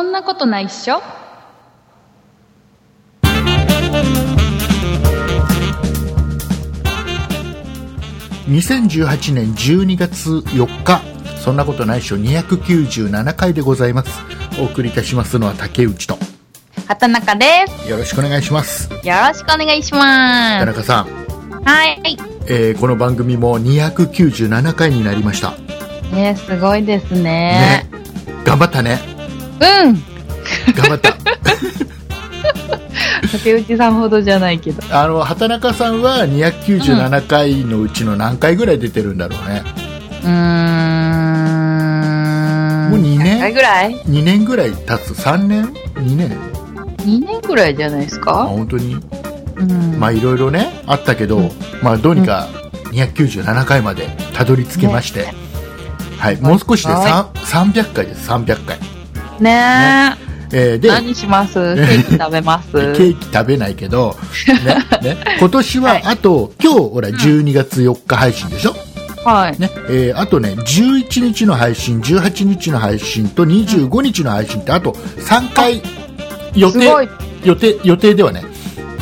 そんなことないっしょ2018年12月4日そんなことないっしょ297回でございますお送りいたしますのは竹内と畑中でよろしくお願いしますす。よろしくお願いしま田中さん、す。はい。えーこの番組も297回になりましたねすごいですね。ね頑張ったねうん。頑張った。竹内さんほどじゃないけど。あの畑中さんは297回のうちの何回ぐらい出てるんだろうね、うーん。もう二年？何回ぐらい？2年ぐらい経つ。3年？2年 ?2 年ぐらいじゃないですあか本当に？うん。まあいろいろねあったけど、うん。まあどうにか297回までたどり着けまして、はい、もう少しではさん300回です。300回、ね。え。えーで何します？ケーキ食べます？ケーキ食べないけど、ね ね、今年ははい。あと、今日ほら12月4日配信でしょ、はい。ね。えーあとね11日の配信18日の配信と25日の配信ってあと3回予定。予定予定ではね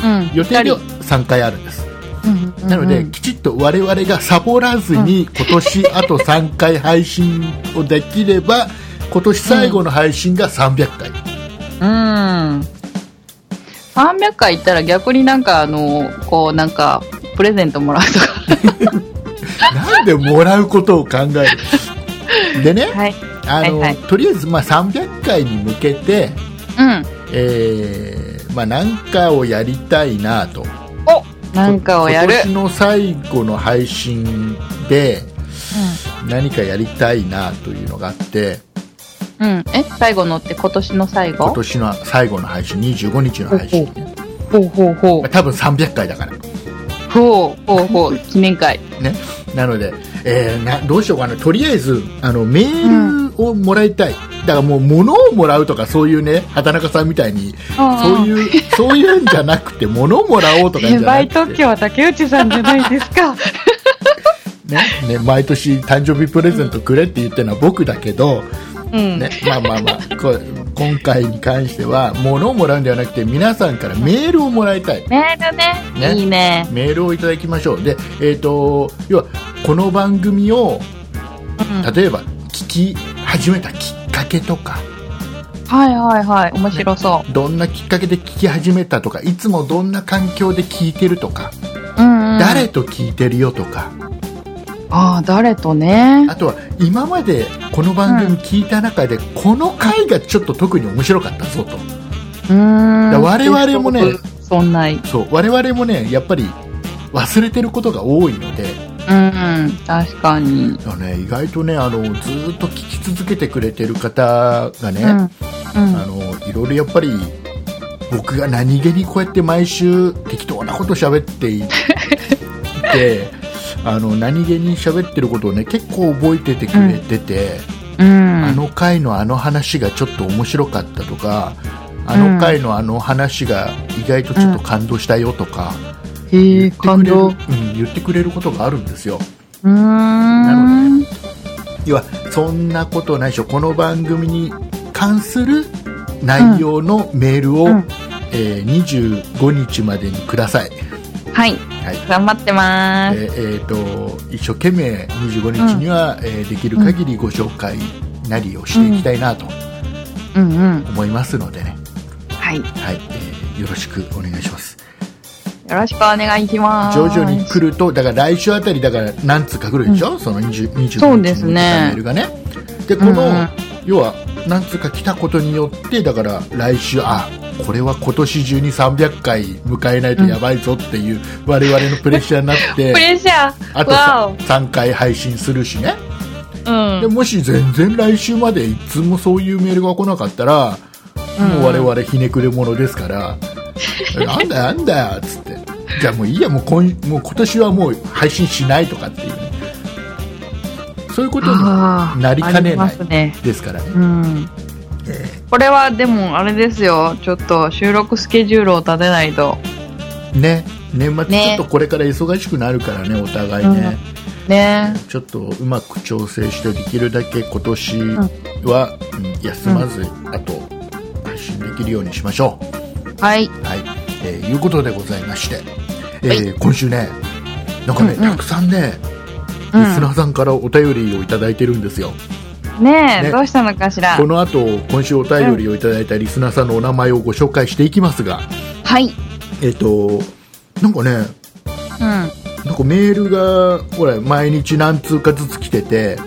うん。予定では二3回あるんです。人うんうん。なので、うんきちっと我々がサボらずに、今年あと3回配信をできれば、今年最後の配信が300回。うん。300回行ったら逆になんかあの、こうなんか、プレゼントもらうとか。なんでもらうことを考える？でね、はい。あの、はいはいとりあえず、まあ、300回に向けて、うん。えー、まあ、なんかをやりたいなと。おなんかをやる今。年の最後の配信で、何かやりたいなというのがあって、うん。うん。え最後のって今年の最後？今年の最後の配信、25日の配信、ね、ほうほうほまあ多分300回だから。ほうほうほう。記念会。ね、なので、えーなどうしようかな、とりあえずあのメールをもらいたい、だからもう物をもらうとか、そういうね、畑中さんみたいに、そうう。いう、そういうんじゃなくて、物をもらおうとかじゃなく特許は竹内さんじゃないですか。ねね、毎年誕生日プレゼントくれって言ってるのは僕だけど、うん。ね、まあまあまあ、こう今回に関しては、物をもらうんではなくて、皆さんからメールをもらいたい。メールね。ねいいね。メールをいただきましょう。で、えっ、と、要は、この番組を、うん例えば聞き始めたきっかけとかはいはいはい。面白そどんなきっかけで聞き始めたとかいつもどんな環境で聞いてるとか、う。うん、うん。誰と聞いてるよとかああ、誰とね。あとは今までこの番組聞いた中で、この回がちょっと特に面白かったぞとうーん。だ我々もねそんない。そう我々もねやっぱり忘れてることが多いのでうん、うん。確かに。あのね、意外とねあのずーっと聞き続けてくれてる方がね、うん。うん。あのいろいろやっぱり僕が何気にこうやって毎週適当なこと喋っていて あの何気に喋ってることをね結構覚えててくれてて、うん。あの回のあの話がちょっと面白かったとかあの回のあの話が意外とちょっと感動したよとか、へえ、言ってくれる。うん、言ってくれることがあるんですようーん。要はそんなことないでしょこの番組に関する内容のメールを、うんえー25日までにください、はい。はい。頑張ってまーす。えーえーと一生懸命25日には、えーできる限りご紹介なりをしていきたいなとうんうん。思いますのでね、はい。よはい。えーよろしくお願いします。ろしくお願いします。徐々に来るとだから来週あたりだから何通か来るでしょ、その20 25日そうですね。に来たメールがね。でこの、うんうん要は何通か来たことによってだから来週あこれは今年中に300回迎えないとやばいぞっていう我々のプレッシャーになって、プレッシャー。あとわ3回配信するしねお。うん。でもし全然来週までいつもそういうメールが来なかったら、もう我々ひねくれ者ですから、なんだよなんだよっつってじゃあもういいやもう今もう今年はもう配信しないとかっていうねそういうことになりかねない。ですからね、うん。これはでもあれですよ。ちょっと収録スケジュールを立てないと。ね年末ちねょっとこれから忙しくなるからねお互いね、ねちょっとうまく調整してできるだけ今年は、うん休まず、あと配信できるようにしましょはい。う。はい。えーいうことでございまして、えーはい今週ね、なんかね、うんうんたくさんね、スナーさんからお便りをいただいてるんですよ。ねえ、ねどうしたのかしら？こ。の後、今週お便りをいただいたリスナーさんのお名前をご紹介していきますが、はい。えっ、と、なんかね、うん。なんかメールが、ほら、毎日何通かずつ来てて、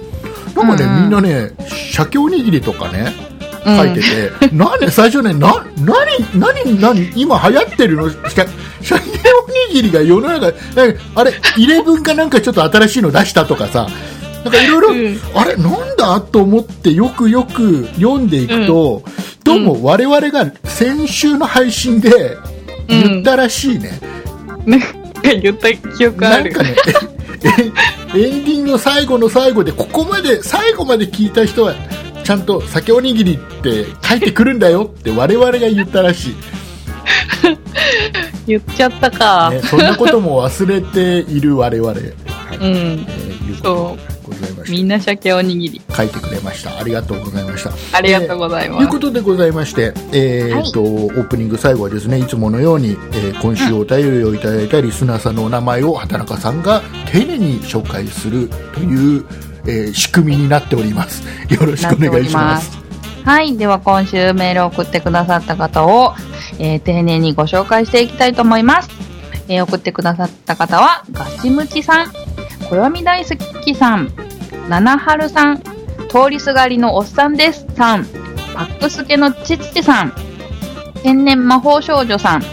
なんかね、うんうんみんなね、鮭おにぎりとかね、うん書いてて、なんで最初ね、な、なに、なに、なに、今流行ってるの、しゃ鮭おにぎりが世の中、えあれ、イレブンかなんかちょっと新しいの出したとかさ、なんかいろいろ、うん。あれ、なんだと思ってよくよく読んでいくと、どうも我々が先週の配信で言ったらしいね。なんか言った記憶ある。なんかね、えエンディングの最後の最後で、ここまで、最後まで聞いた人は、ちゃんと酒おにぎりって書いてくるんだよって我々が言ったらしい。言っちゃったか。ね、そんなことも忘れている我々、はいうん。えーいうございましみんな鮭おにぎり。た。書いてくれました。ありがとうございました。ありがとうございというます。ことでございまして、えーとオープニング最後はですねいつものように、えー今週お便りをいただいたリスナーさんのお名前を畑中さんが丁寧に紹介するという、えー仕組みになっております。よろしくお願いします。はい。では今週メールを送ってくださった方を、えー丁寧にご紹介していきたいと思います。えー送ってくださった方は、ガチムチさん、暦大好きさん、七春さん、通りすがりのおっさんですさん、パックスケのちつちさん、天然魔法少女さん、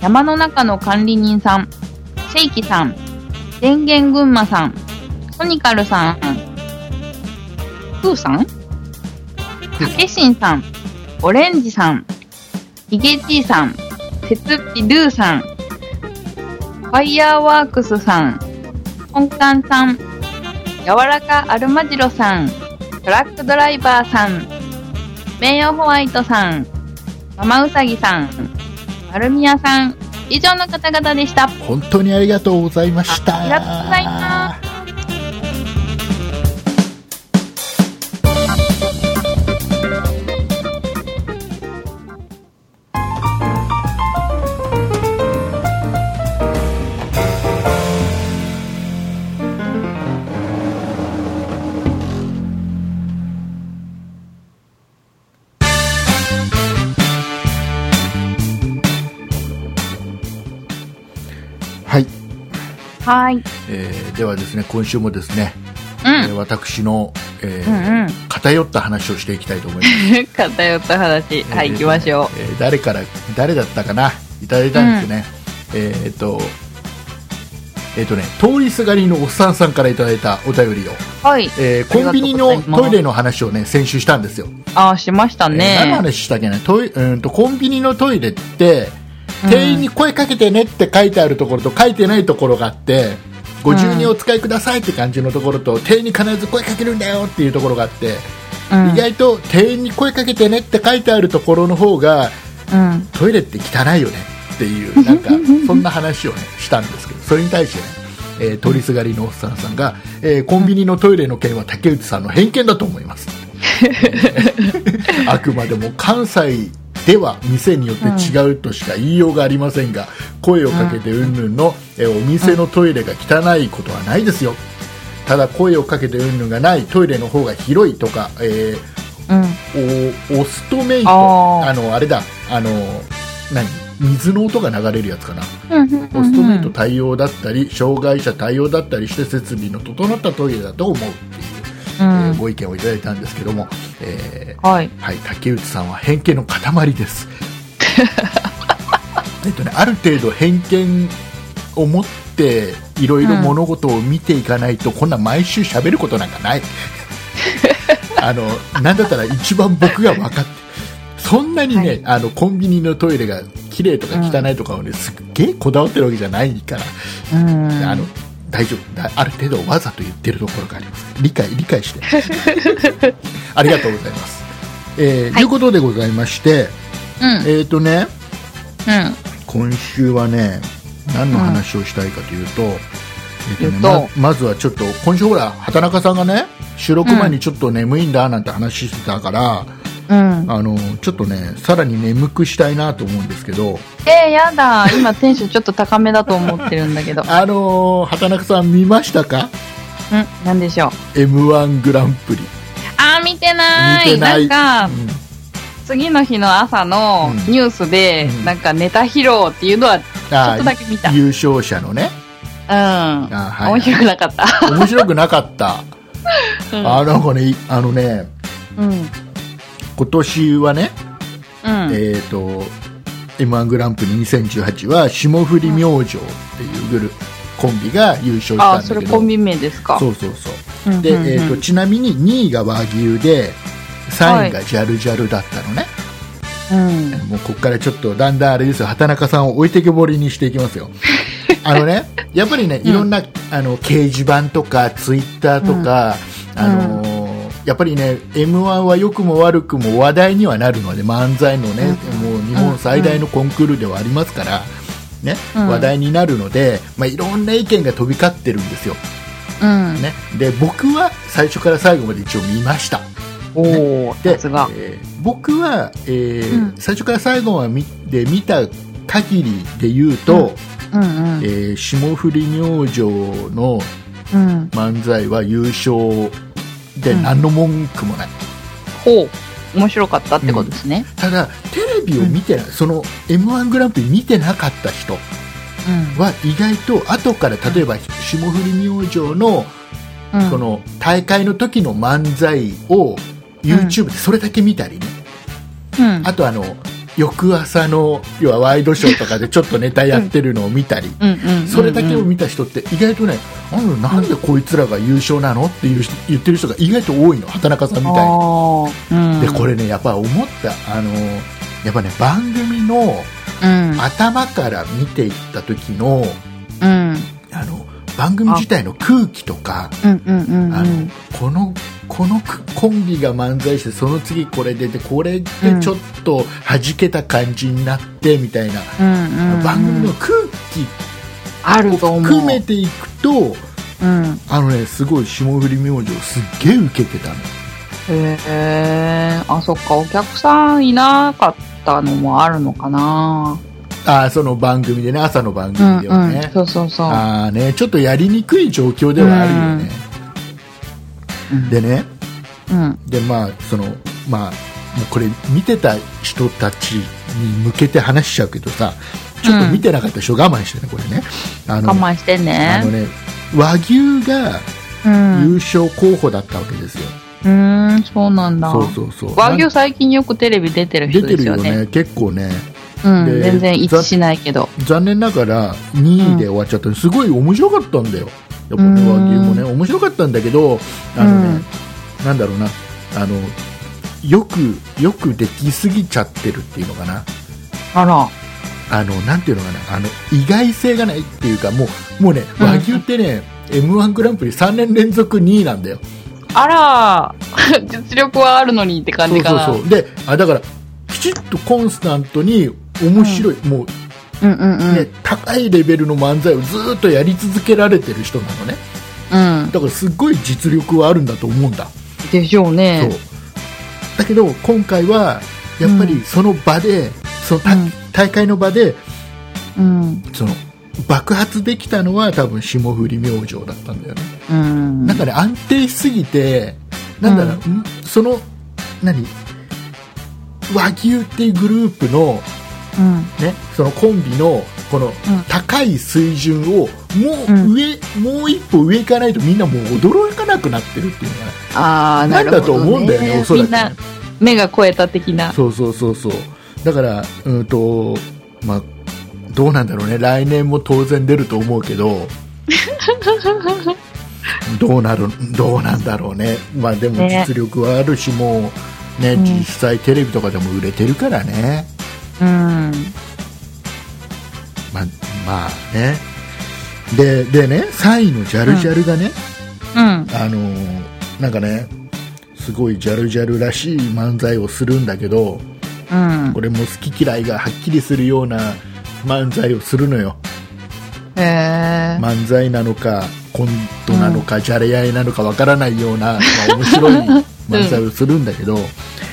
山の中の管理人さん、シェイキさん、電源群馬さん、ソニカルさん、プーさん？たけしんさん、オレンジさん、ヒゲじいさん、てつっぴルーさん、ファイヤーワークスさん、コンカンさん、柔らかアルマジロさん、トラックドライバーさん、名誉ホワイトさん、ママウサギさん、マルミヤさん、以上の方々でした。本当にありがとうございました。ありがとうございまははい。えーではですね今週もですね、うえーん。私の、えーうんうん。偏った話をしていきたいと思います 偏った話。はい、行きましょえー誰から誰だったかな？いただいたんですね、えーっとえーっとね通りすがりのおっさんさんからいただいたお便りを、う。はい。えーコンビニのトイレの話をね先週したんですよ、ああ、しましたえー何のね。話したっけなトイうんとコンビニのトイレって店員に声かけてねって書いてあるところと書いてないところがあってご自由にお使いくださいって感じのところと店員に必ず声かけるんだよっていうところがあって、うん。意外と店員に声かけてねって書いてあるところの方がうん。トイレって汚いよねっていう なんかそんな話を、ね、したんですけどそれに対してね、えー通りすがりのおっさんさんが、えーコンビニのトイレの件は竹内さんの偏見だと思います。あくまでも関西では店によって違うとしか言いようがありませんが、声をかけてうんぬんの、えーお店のトイレが汚いことはないですよ。ただ声をかけてうんぬんがないトイレの方が広いとか、えーうん。おオストメイトあのあれだあの何水の音が流れるやつかな、オストメイト対応だったり障害者対応だったりして設備の整ったトイレだと思うっていう、ーん。ご意見をいただいたんですけども、えはい。ーはい、竹内さんは偏見の塊です えっとねある程度偏見を持っていろいろ物事を見ていかないと、こんな毎週喋ることなんかない あのなんだったら一番僕が分かってそんなにね、はいあのコンビニのトイレが綺麗とか汚いとかをね、すっげえこだわってるわけじゃないから、うん。あの大丈夫。だある程度わざと言ってるところがあります。理解理解して。ありがとうございます、えーはい。いうことでございましてうん。えっ、とねうん。今週はね何の話をしたいかというと,、えーとねままずはちょっと今週ほら畑中さんがね収録前にちょっと眠いんだなんて話してたから、ううん。あのちょっとねさらに眠くしたいなと思うんですけどえー、やだ。今テンションちょっと高めだと思ってるんだけど。あの畑中さん見ましたか？うん、なんでしょう。m 1グランプリ、あー、見てない。見てなんか、うん次の日の朝のうんニュースで、うんなんかネタ披露っていうのはちょあっとだけ見た。うん。優勝者のねあ、はい面白くなかった。面白くなかった うん。あなんかねあのねうん。今年はね、うん。えっ、と m 1グランプリ2018は霜降り明星っていうグルコンビが優勝したあ、んだけど。それコンビ名ですか。そうそうそう。で、うんうんうん。えー、とちなみに2位が和牛で3位がジャルジャルだったのね、うん。もうここからちょっとだんだんあれですよ。畑中さんを置いてけぼりにしていきますよ。あのねやっぱりねいろんな、あの掲示板とかツイッターとか、あのーやっぱりね m 1は良くも悪くも話題にはなるので漫才のね、もう日本最大のコンクールではありますから、ねうん話題になるので、まあ、いろんな意見が飛び交ってるんですよ、うん。ね、で僕は最初から最後まで一応見ましたおー、で。えー僕は、えーうん最初から最後まで見た限りで言うと、うんうん。えー霜降り明星のうん。漫才は優勝でうん何の文句もない、ほう。面白かったってことですね。ただテレビを見てない、その m 1グランプリ見てなかった人うん。は意外と後から例えば霜降り明星のうん。その大会の時の漫才を YouTube でそれだけ見たりね、うん。あとあの翌朝の要はワイドショーとかでちょっとネタやってるのを見たり。それだけを見た人って意外とね、なんでなんでこいつらが優勝なのっていう人言ってる人が意外と多いの畑中さんみたいに。うん。でこれねやっぱ思ったあのやっぱね番組のうん。頭から見ていった時のうん。あの番組自体の空気とか。あのこのこのコンビが漫才してその次これ出てこれでちょっと弾けた感じになってみたいな、うんうんうん。番組の空気あると思う。含めていくとうん。あのねすごい霜降り明星すっげえ受けてたのへえ。あ、そっか。お客さんいなかったのもあるのかな。あーその番組でね朝の番うん組ではね、うん。そうそうそう。あーねちょっとやりにくい状況ではあるよね、うんでねうん。でまあそのまあもうこれ見てた人たちに向けて話しちゃうけどさちょっと見てなかった人我慢してねこれねあの我慢してね。あのね和牛がうん。優勝候補だったわけですよ、うーん、そうなんだ。そうそうそう和牛最近よくテレビ出てる出てる人ですよね。よね結構ねうん、で全然一致しないけど。残念ながら2位で終わっちゃった、すごい面白かったんだよやっぱねうん和牛もね面白かったんだけどあのね、なんだろうなあのよくよくできすぎちゃってるっていうのかな。あら。あのなんていうのかな。あの意外性がないっていうかもうもうねうん。和牛ってね、m 1グランプリ3年連続2位なんだよ。あら、実力はあるのにって感そうじかな。そうそうであだからきちっとコンスタントに面白い、もううんうんうん。ね、高いレベルの漫才をずーっとやり続けられてる人なのねうん。だからすっごい実力はあるんだと思うんだ、でしょうそねう。だけど今回はやっぱりその場で、そのたうん大会の場でうん。その爆発できたのは多分霜降り明星だったんだよね、うん。なんかね安定しすぎてなんだろう、ん？その何？和牛っていうグループのうん。ね、そのコンビのこの高い水準をもう上、もう一歩上行かないとみんなもう驚かなくなってるっていうのがねああ、なんだと思うんだよねおそらくね。みんな、目が超えた的な。そうそうそうそう。だからうんとまあどうなんだろうね。来年も当然出ると思うけど。どうなるどうなんだろうね。まあでもね。実力はあるしもうね、うん。実際テレビとかでも売れてるからね。うん。まあまあねででね3位のジャルジャルがね、うん。あのーなんかねすごいジャルジャルらしい漫才をするんだけどうんこ。れも好き嫌いがはっきりするような漫才をするのよへえ。漫才なのかコントなのか、じゃれ合いなのかわからないような、まあ、面白い漫才をするんだけど、え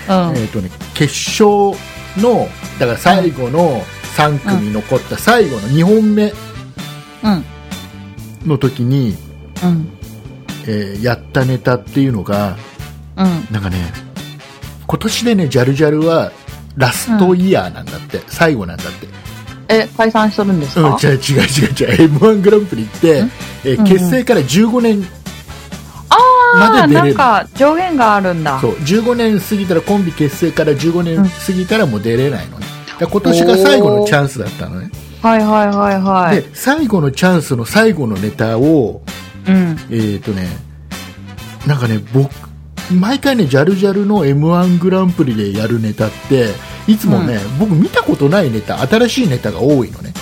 ーとね、決勝のだから最後の3組残った最後の2本目うん。の時に、うん。えーやったネタっていうのがうん。なんかね今年でねジャルジャルはラストイヤーなんだって、最後なんだって。え、解散しとるんですうん、か違う違う違う違う。m 1グランプリってん、えーうんうん。結成から15年まで出れる。なんか上限があるんだ。そう15年過ぎたらコンビ結成から15年過ぎたらもう出れないのね、だから今年が最後のチャンスだったのね、はいはいはいはい。で最後のチャンスの最後のネタをうん。えーとねなんかね僕毎回ねジャルジャルの m 1グランプリでやるネタっていつもね、僕見たことないネタ新しいネタが多いのね。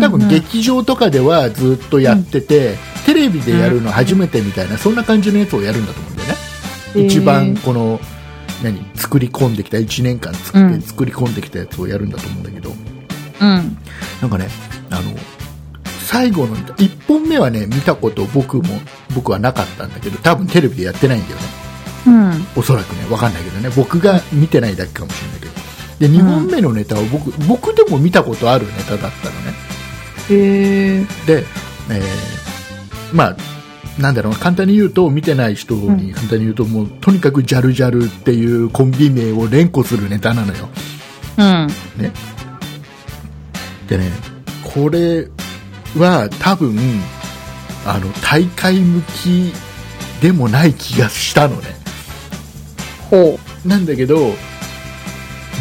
多分劇場とかではずっとやってて、テレビでやるの初めてみたいな、そんな感じのやつをやるんだと思うんだよね、へー。一番この何作り込んできた1年間作って、うん。作り込んできたやつをやるんだと思うんだけど。うん。なんかねあの最後の1本目はね見たこと僕も僕はなかったんだけど多分テレビでやってないんだよね。うん。おそらくね分かんないけどね。僕が見てないだけかもしれないけど。で2本目のネタを僕,、僕でも見たことあるネタだったのね。へえ。で、えーまあなんだろう簡単に言うと見てない人に簡単に言うと、もうとにかくジャルジャルっていうコンビ名を連呼するネタなのようん。でねこれは多分あの大会向きでもない気がしたのねほなんだけど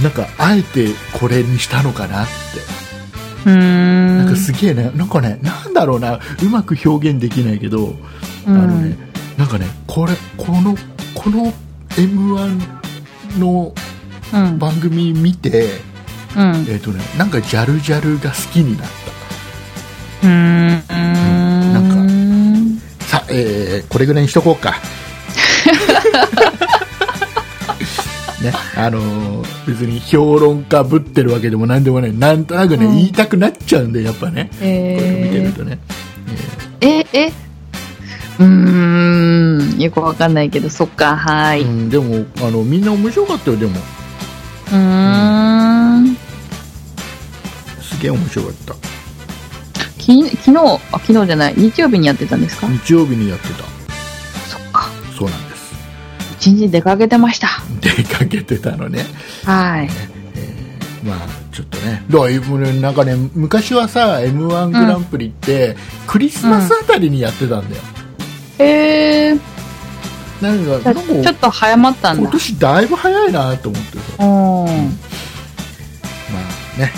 なんかあえてこれにしたのかなって。なんかすげえね。なんかねなんだろうな。うまく表現できないけど、あのねなんかねこれこのこの m 1のうん。番組見て、うん。えっ、とねなんかジャルジャルが好きになっうーん。なんたさあ、えーこれぐらいにしとこうか ねあのー別に評論家ぶってるわけでもなんでもない。なんとなくね、うん。言いたくなっちゃうんでやっぱね。これ見てえるとね、え、え、うーん。よくわかんないけど、そっか、はえーい。ううん、でもあのみんな面白かったよでも。ーん。すげえ面白かった。き昨日、あ、昨日じゃない。日曜日にやってたんですか？日曜日にやってた。そっか。そうなん一日出かけてました。出かけてたのね。はい。まあちょっとね。だからもうねなんかね昔はさ m 1グランプリって、クリスマスあたりにやってたんだよ、えー、なんじゃあかなんかちょっと早まったんだ。今年だいぶ早いなと思ってさ。うん。まあね。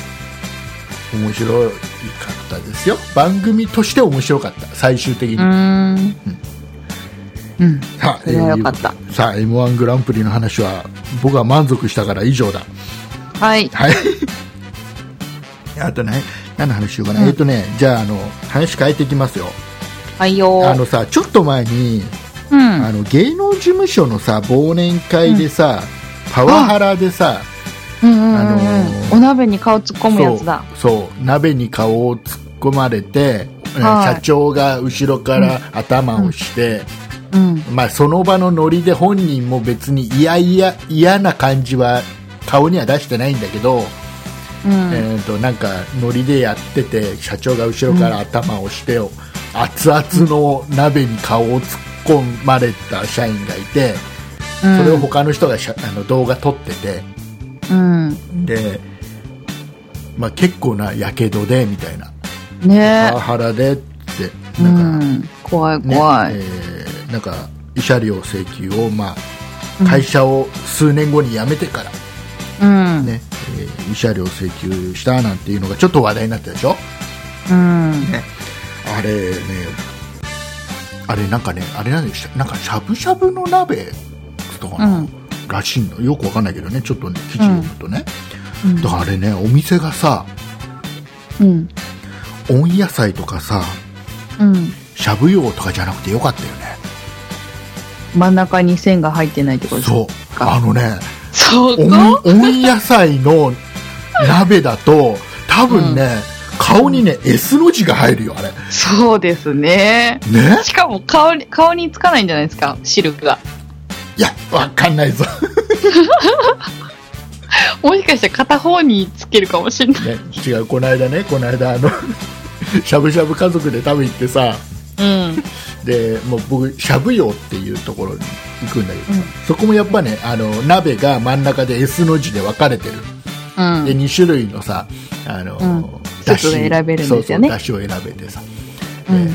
面白かったですよ。番組として面白かった。最終的に、うーん。うん。さあそれはよかったさあ m 1グランプリの話は僕は満足したから以上だ。はい。はい。あとね何の話しようかな、うん。えっ、とねじゃああの話変えていきますよ。はいよ。あのさちょっと前に、うん。あの芸能事務所のさ忘年会でさ、パワハラでさ、うんうんうんうん。あのーお鍋に顔突っ込むやつだ。そう鍋に顔を突っ込まれて、はい。社長が後ろから頭をして、うん。まあ、その場のノリで本人も別に嫌々嫌な感じは顔には出してないんだけど、うん。えー、となんかノリでやってて社長が後ろから頭をして、熱々の鍋に顔を突っ込まれた社員がいて、それを他の人がしゃあの動画撮っててうん。で、まあ、結構なやけどでみたいなねパワハラでってうなんか、ん。怖いね怖い。えーなんか慰謝料請求を、まうんあ、会社を数年後に辞めてから、うん。ねえー慰謝料請求したなんていうのがちょっと話題になったでしょ？うん。ね、あれね、あれなんかね、あれなんでした、なんかしゃぶしゃぶの鍋とかな、うんらしいの、よくわかんないけどね、ちょっとね、記事読むとね、うんだからあれね、お店がさ、うん。温野菜とかさ、うん。しゃぶ用とかじゃなくてよかったよね。真ん中に線が入ってないってことですそう、かあのね、温温野菜の鍋だと、多分ね、顔にね、S の字が入るよ、あれ。そうですね。ね？しかも顔に、顔につかないんじゃないですか、汁が。いや、わかんないぞ。もしかしたら片方につけるかもしれない。ね、違うこの間ねこの間あの しゃぶしゃぶ家族で食べ行ってさうん。でもう僕しゃぶ用っていうところに行くんだけどさ、うん。そこもやっぱねあの鍋が真ん中で S の字で分かれてる、うん。で2種類のさあの、うん。だしスープが選べるんですよね。そうそうだしを選べてさ、うん。で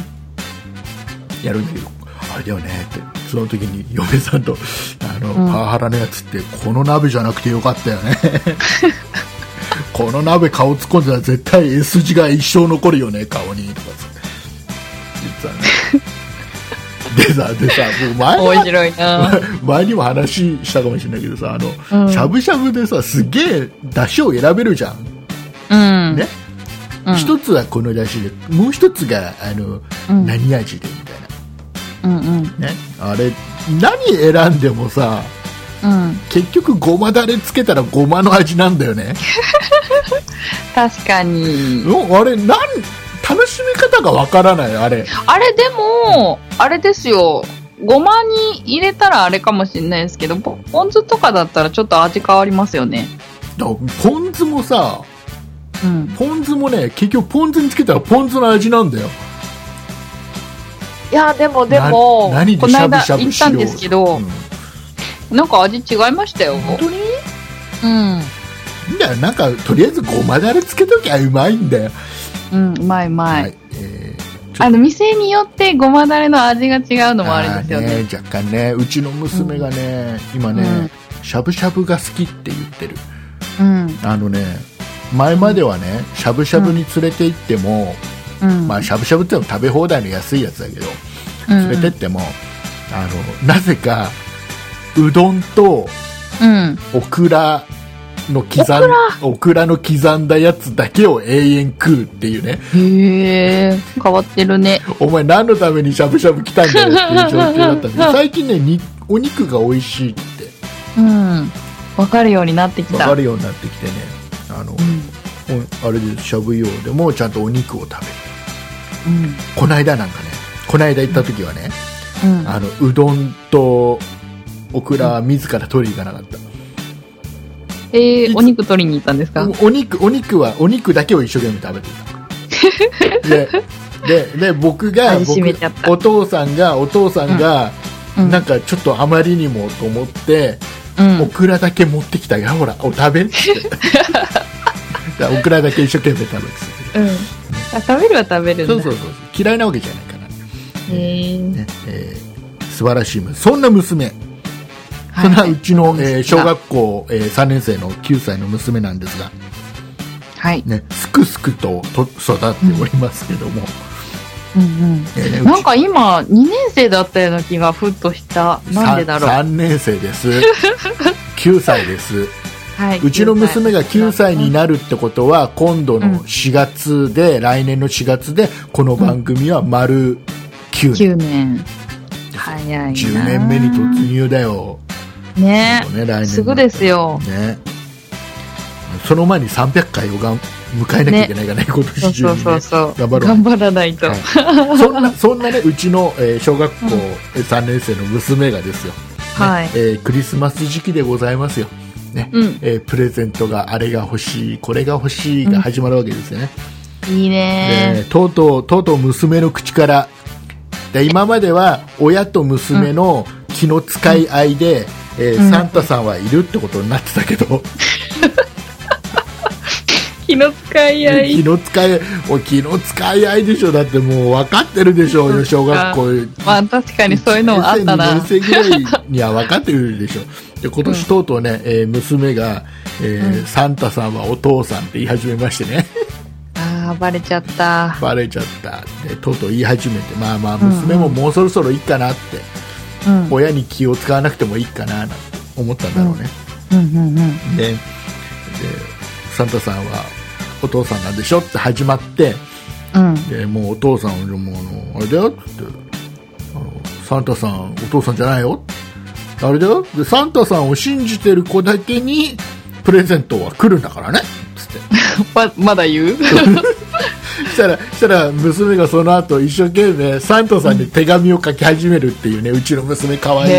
やるんだけどあれだよねって。その時に嫁さんとあの、うん。パワハラのやつってこの鍋じゃなくてよかったよね。この鍋顔突っ込んでたら絶対 S 字が一生残るよね顔に。とかさ でさでさもう前面白いな。前にも話したかもしれないけどさあの、うんしゃぶしゃぶでさすげえ出汁を選べるじゃんうん。ね、うん一つはこの出汁でもう一つがあの、うん何味でみたいうんうん。なね？あれ何選んでもさうん。結局ごまだれつけたらごまの味なんだよね 確かに。うんあれなん楽しみ方がわからないあれあれでも、あれですよ。ごまに入れたらあれかもしれないですけど、ポポン酢とかだったらちょっと味変わりますよね。だからポン酢もさうん。ポン酢もね結局ポン酢につけたらポン酢の味なんだよいや、でもでも、な何この間でしゃぶしゃぶしようん行ったですけど、なんか味違いましたよ。本当に？うん。いやなんかとりあえずごまだれつけときゃうまいんだようん、うまいうまい。はいえーあの、店によってごまだれの味が違うのもあるんですよね。ね若干ねうちの娘がね、今ね、うんしゃぶしゃぶが好きって言ってるうん。あのね前まではねしゃぶしゃぶに連れて行っても、うん。まあしゃぶしゃぶってのは食べ放題の安いやつだけどうん連れてっても、あのなぜかうどんとうん。オクラの刻んオクラの刻んだやつだけを永遠食うっていうねへえ、変わってるね。お前何のためにしゃぶしゃぶ来たんだよっていう状況だったんで 最近ねにお肉が美味しいってうん。わかるようになってきた。分かるようになってきてねあの、おあれでしゃぶ用でもちゃんとお肉を食べるうん。この間なんかねこの間行った時はね、うん。うん。あのうどんとオクラは自ら取りに行かなかった、えー、お肉取りに行ったんですか？お肉お肉はお肉だけを一生懸命食べてた。ででで僕が僕お父さんがお父さんが、うん。なんかちょっとあまりにもと思って、うん。オクラだけ持ってきたよほらお食べってでオクラだけ一生懸命食べてうん。あ、食べるは食べるんだ。そうそうそう嫌いなわけじゃないから、へえ。ねえー素晴らしい娘。そんな娘そんなはいうちの、えー小学校、えー3年生の9歳の娘なんですが、はい。ね、すくすくとと育っておりますけども、うんうん。えーなんか今、2年生だったような気がふっとした。なんでだろう。3年生です 9歳ですはい。うちの娘が9歳になるってことは今度の4月で、来年の4月でこの番組は丸9年、9年。早いな。10年目に突入だよ、ね。ね来年すぐですよ。ね。その前に300回をがん迎えなきゃいけないからね今そう年中に、ね。そうそうそう。頑張ろう。頑張らないと。はい。そんなそんなねうちの、えー小学校3年生の娘がですよ、ねはい。えークリスマス時期でございますよ、ね。うん。えープレゼントがあれが欲しいこれが欲しいが始まるわけですよね、いいね。でとうとうとうとう娘の口から。で今までは親と娘の気の使い合いで、えーうん。サンタさんはいるってことになってたけど、気の使い合い。気の使いお気の使い合いでしょ。だってもう分かってるでしょうよ小学校。まあ確かにそういうのもあった1な年。生ぐらいには分かってるでしょ。で今年とうとうね、えー娘が、えーうん。サンタさんはお父さんって言い始めましてね。ああ、バレちゃった。バレちゃった。でとうとう言い始めて。まあまあ娘ももうそろそろいいかなって、うん。親に気を使わなくてもいいかななんて思ったんだろうね、うん。うんうん。ででサンタさんはお父さんなんでしょって始まってうん。でもうお父さんはもうあのあれだよってあのサンタさんお父さんじゃないよ。あれだよ。でサンタさんを信じてる子だけにプレゼントは来るんだからね。つって。ま、まだ言う？したらしたら娘がその後一生懸命サンタさんに手紙を書き始めるっていうねうちの娘かわいいへ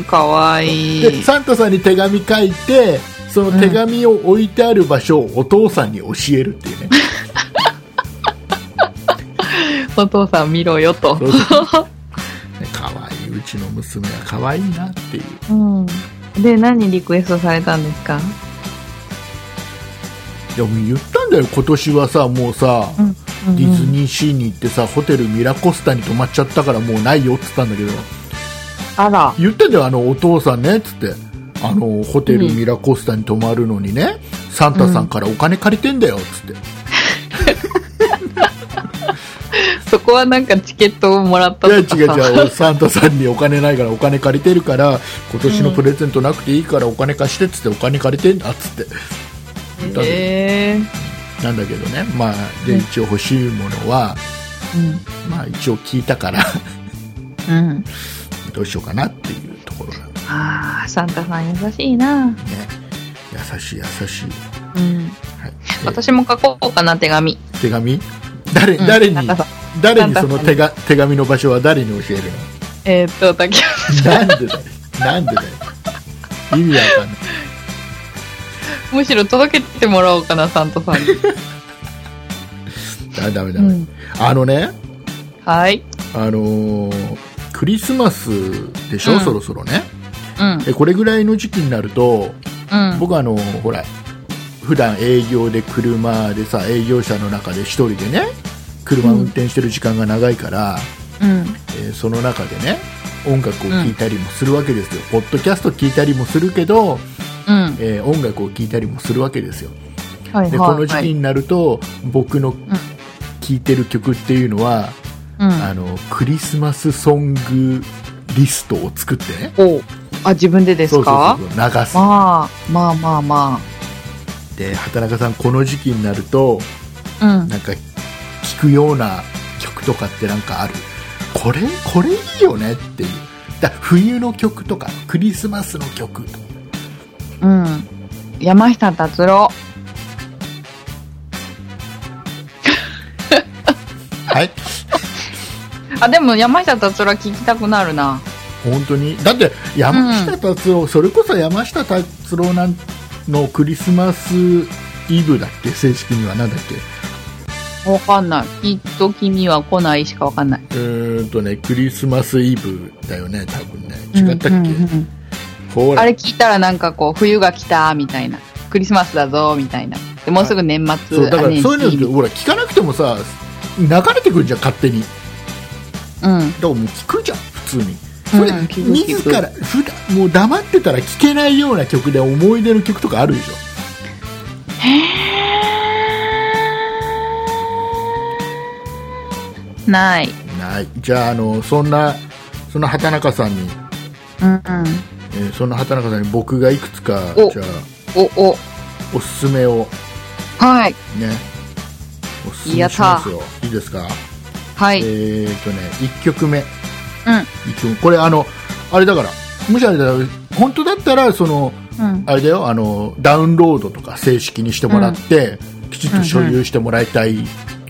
え、かわいい。でサンタさんに手紙書いてその手紙を置いてある場所をお父さんに教えるっていうね、お父さん見ろよと。そうそうねかわいいうちの娘はかわいいなっていううん。で、何リクエストされたんですか？でも言ったんだよ今年はさもうさ、うん。ディズニーシーに行ってさホテルミラコスタに泊まっちゃったからもうないよっつったんだけど。あら。言ってんだよあのお父さんねっつって。あのホテルミラコスタに泊まるのにね、サンタさんからお金借りてんだよっつって、そこはなんかチケットをもらったいや違う。違う。サンタさんにお金ないからお金借りてるから今年のプレゼントなくていいからお金貸してっつってお金借りてんだっつって。言ったんえ。なんだけどね。まあでうん一応欲しいものは、まあ一応聞いたからうん。うん。どうしようかなっていうところなんだああ、サンタさん優しいな。ね。優しい優しい、うん。はい、え私も書こうかな、手紙。手紙？誰,、うん。誰に誰にその手が手紙の場所は誰に教えるえーっと、竹のなんでだよ。なんでだよ。意味わかんないむしろ届けてもらおうかな、サンタさんに。あダメダメ、うん。あのねはい。あのークリスマスでしょ、うんそろそろねうん。でこれぐらいの時期になるとうん。僕はあのほら普段営業で車でさ営業車の中で一人でね車運転してる時間が長いから、うん。えーその中でね音楽を聴いたりもするわけですよ、ポッドキャスト聞いたりもするけど、うん。えー音楽を聴いたりもするわけですよ。はいでこの時期になると、僕の聴いてる曲っていうのは、うん。あのクリスマスソングリストを作ってね。おあ、自分でですか？そうそうそう流す。まあ、まあまあまで畑中さんこの時期になるとあ。うん。なんか聴くような曲とかってなんかある？これこれいいよねっていう。だ冬の曲とかクリスマスの曲とかうん。山下達郎。はい あ、でも山下達郎聞きたくなるな。本当に？だって山下達郎、それこそ山下達郎なんのクリスマスイブだっけ？正式にはなんだっけ？わかんない。きっと君は来ないしかわかんない。うーんとねクリスマスイブだよね多分ね違ったっけ、うんうんうんあれ聞いたらなんかこう、冬が来た、みたいな。クリスマスだぞ、みたいな。でもうすぐ年末。そうだからあそういうのほら聞かなくてもさ流れてくるじゃん勝手にうん。だからもう聞くじゃん普通にそれ、うん自ら普段もう黙ってたら聴けないような曲で思い出の曲とかあるでしょ？ない。ないじゃああのそんなその畑中さんに、うんうん。えーそんな畑中さんに僕がいくつかおじゃあお、お、おすすめを。はい。ね。おすすめしますよ。いいですか？はい。えーとね1曲目。うん。一曲これあのあれだからもしあれだら本当だったらそのうん。あれだよ。あのダウンロードとか正式にしてもらって、きちっと所有してもらいたい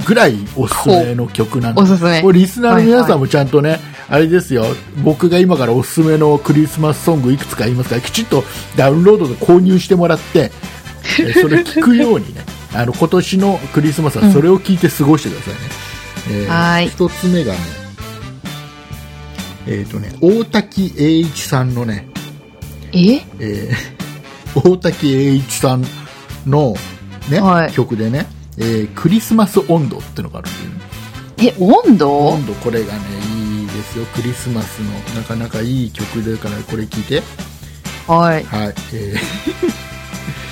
ぐらいおすすめの曲なんでおすすめ。これリスナーの皆さんもちゃんとね、あれですよ。僕が今からおすすめのクリスマスソングいくつか言いますからきちっとダウンロードで購入してもらってえー それ聞くようにねあの今年のクリスマスはそれを聞いて過ごしてくださいね、えーはーい。一つ目がねえっ、とね大滝栄一さんのねえ？えー大滝栄一さんの、ねはい。曲でね、えークリスマス温度ってのがあるんだよね。え、温度？温度これがねですよ。クリスマスのなかなかいい曲だからこれ聞いて。はい。はい、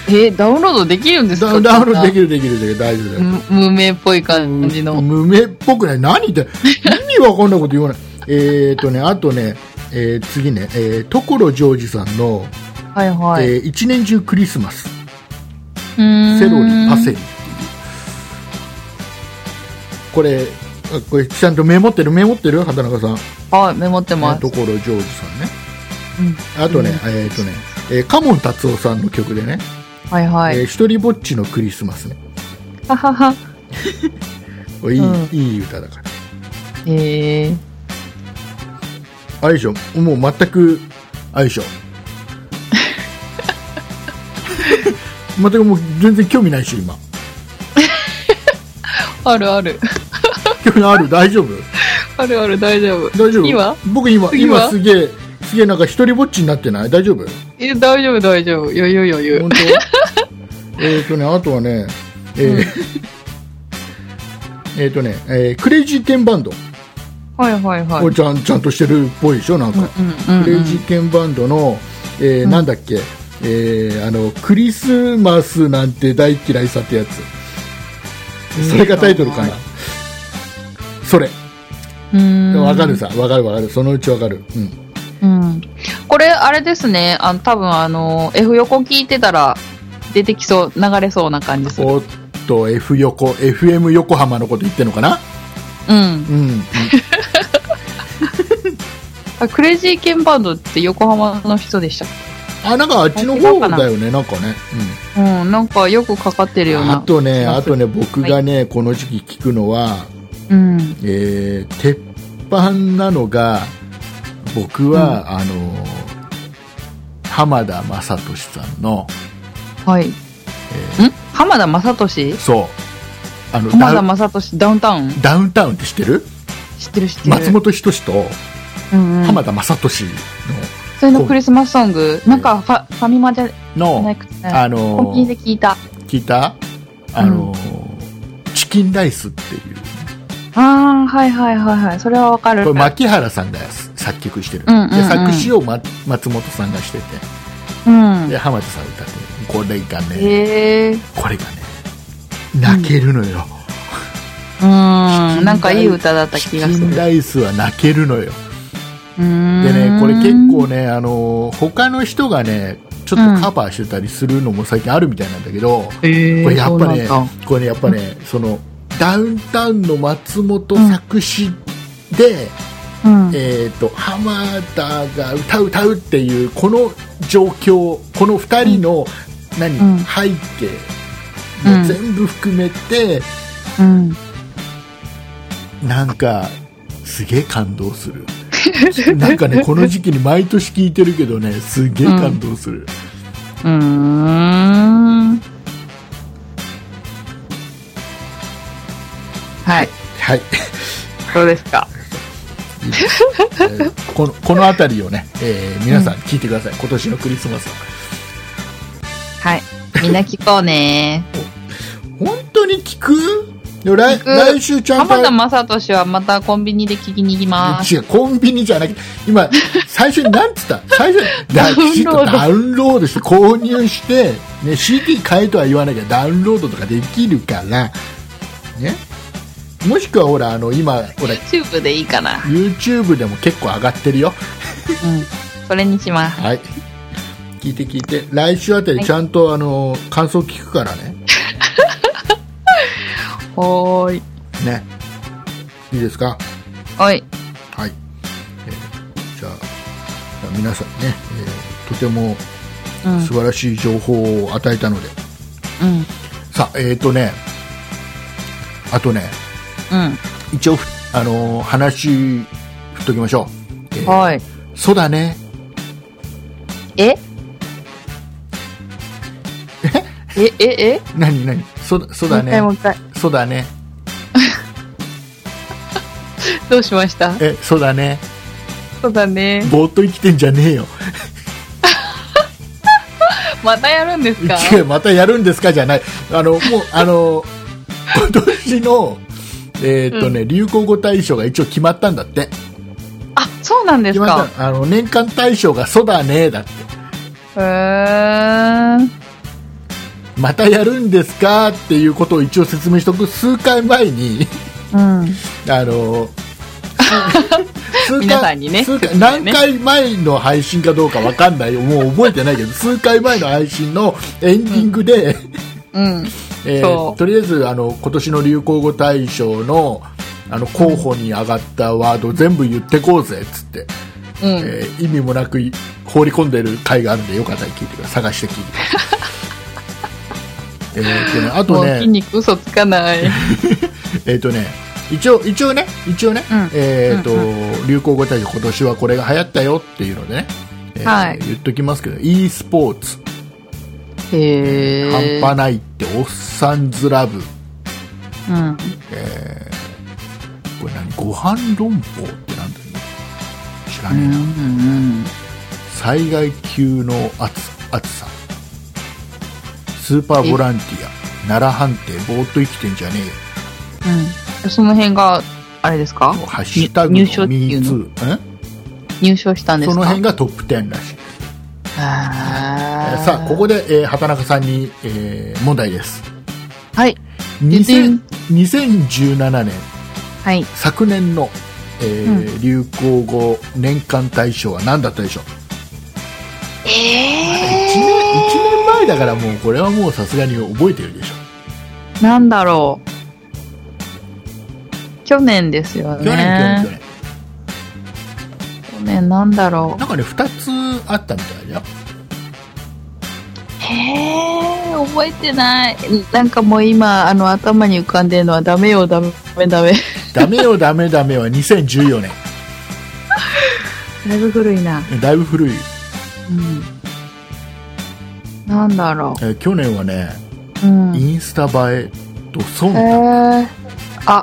ええ、ダウンロードできるんですか？ーダウンロードできる。るできるできる。大丈夫だよ。む無名っぽい感じの。無名っぽくない。何言って意味わかんないこと言わない。えっとねあとね、えー次ね、えー、所ジョージさんの、はいはい。えー一年中クリスマス。セロリパセリっていう。これあこれちゃんとメモってる？メモってる？畑中さん。はい、メモってます。ところジョージさんね。うん。あとね、うん。えっ、とね、えーカモン達夫さんの曲でね、はいはい。えー一人ぼっちのクリスマスね。ははは。いい,、うん。いい歌だから。へえ。あれでしょもう全くあれでしょ全くもう全然興味ないでしょ今。あるある。ある。大丈夫？あるある、大丈夫。大丈夫？今？僕今今？すげえすげえなんか一人ぼっちになってない？大丈夫？え、大丈夫、大丈夫。余裕、余裕。本。当？えっとねあとはねえー えっとね、えークレイジーケンバンド、はいはいはい。ちゃんちゃんとしてるっぽいでしょ？なんか、うんうんうんクレイジーケンバンドの、えーうん。なんだっけ、えーあのクリスマスなんて大嫌いさってやつ。それがタイトルかな、それうん。わかるさわかるわかるそのうちわかるうんうん。これ、あれですね。あの、多分あの、F 横聞いてたら、出てきそう、流れそうな感じする。おっと F 横 FM 横浜のこと言ってんのかな？うん。うん、うん、あクレイジーケンバンドって横浜の人でした。あなんかあっちの方だよねなんかね、うん、なんかよくかかってるうん、ような。あとねあとね。ね僕がね、この時期聞くのはうん。えー鉄板なのが僕は、あの浜田雅俊さんの、はい。ん？浜田雅俊？そう。あの浜田雅俊ダウンタウン？ダウンタウンって知ってる？知ってる知ってる。松本人志とうんうん、浜田雅俊それのクリスマスソング、なんかファファミマじゃのの、なくて、あコンビニので聞いた。聞いた？あの、チキンライスっていうああ、はいはいはいはい。それはわかる。これ牧原さんが作曲してる、うんうんうんで作詞を、ま、松本さんがしててうん。で浜田さん歌ってるこれがねこれがね泣けるのよ、ん。なんかいい歌だった気がする。ライスは泣けるのよでねこれ結構ねあの他の人がねちょっとカバーしてたりするのも最近あるみたいなんだけど、へえ。これやっぱねこれねやっぱねそのダウンタウンの松本作詞で、うん。えー、と浜田が歌う歌うっていうこの状況この2人の、何うん背景うんも全部含めて、うん。なんかすげえ感動するなんかねこの時期に毎年聴いてるけどねすげえ感動する、うーん。はい。はいそうですか。このこの辺りをね、えー皆さん聞いてください、今年のクリスマスははい。みんな聞こうね。本当に聞く？来来週ちゃんと浜田雅俊はまたコンビニで聞きに行きます。違う、コンビニじゃなくて、今、最初に何つった？最初に、ダウンロードして、購入して、ね、CD 買えとは言わなきゃダウンロードとかできるから、ね。もしくはほら、あの、今、ほら、YouTube でいいかな。YouTube でも結構上がってるよ。うん。それにします。はい。聞いて聞いて。来週あたりちゃんと、あの、感想聞くからね。ほーい。ね。いいですか？はい。はい。えーじゃあ、皆さんね、えーとてもうん。素晴らしい情報を与えたので、うん。さあ、えっ、とね、あとね、うん。一応、ふあのー話、振っときましょう。えーはい。そうだね。え？え、え、え何何？そそうだねもう一。回、もう一そうだね。回。どうしました？え、そうだね。そうだね。ぼーっと生きてんじゃねえよ。またやるんですか？違う、またやるんですか？じゃない。あの、もう、あの、今年の、えっ、とね、流行語大賞が一応決まったんだって。あ、そうなんですか。あの、年間大賞がそうだねだって。へー。またやるんですかっていうことを一応説明しとく。数回前に、うん。あの、皆さんにね数回ね何回前の配信かどうかわかんないよ。もう覚えてないけど、数回前の配信のエンディングで、うん。えーとりあえずあの今年の流行語大賞のあの候補に上がったワード全部言ってこうぜっつって、うん。えー意味もなく放り込んでる回があるんでよかったら聞いてください。探して聞いてください。えとね、あもとう筋ね、肉嘘つかない。えーっとね、一応、一応ね、一応ね、うん。えーっと、うん。流行語大賞今年はこれが流行ったよっていうのでね、えーはい。言っときますけど、e スポーツ、半端ないって、おっさんずラブ、うん。えーこれ何ご飯論法ってなんだよね。知らうんうねえな、ん。災害級の暑暑さ。スーパーボランティア。奈良判定ぼーっと生きてんじゃねえ。ようん。その辺が、あれですか？ハッシュタグ入賞したんですか？その辺がトップ10らしい、へえー。ーさあここで、えー畑中さんに、えー問題です。はい。2000 2017年。はい。昨年の、えー流行語年間大賞は何だったでしょう？え1年一年前だからもうこれはもうさすがに覚えてるでしょー、なんだろう。去年ですよね。去年去年去年。去年なんだろなんかね2つあったみたいだよう。へー、覚えてない。なんかもう今、あの、頭に浮かんでるのはダメよ、ダメ、ダメ。ダメよダメダメは2014年だいぶ古いな。だいぶ古い、うん。なんだろえー去年はねう。うん。インスタ映えと忖へ度ー。あ、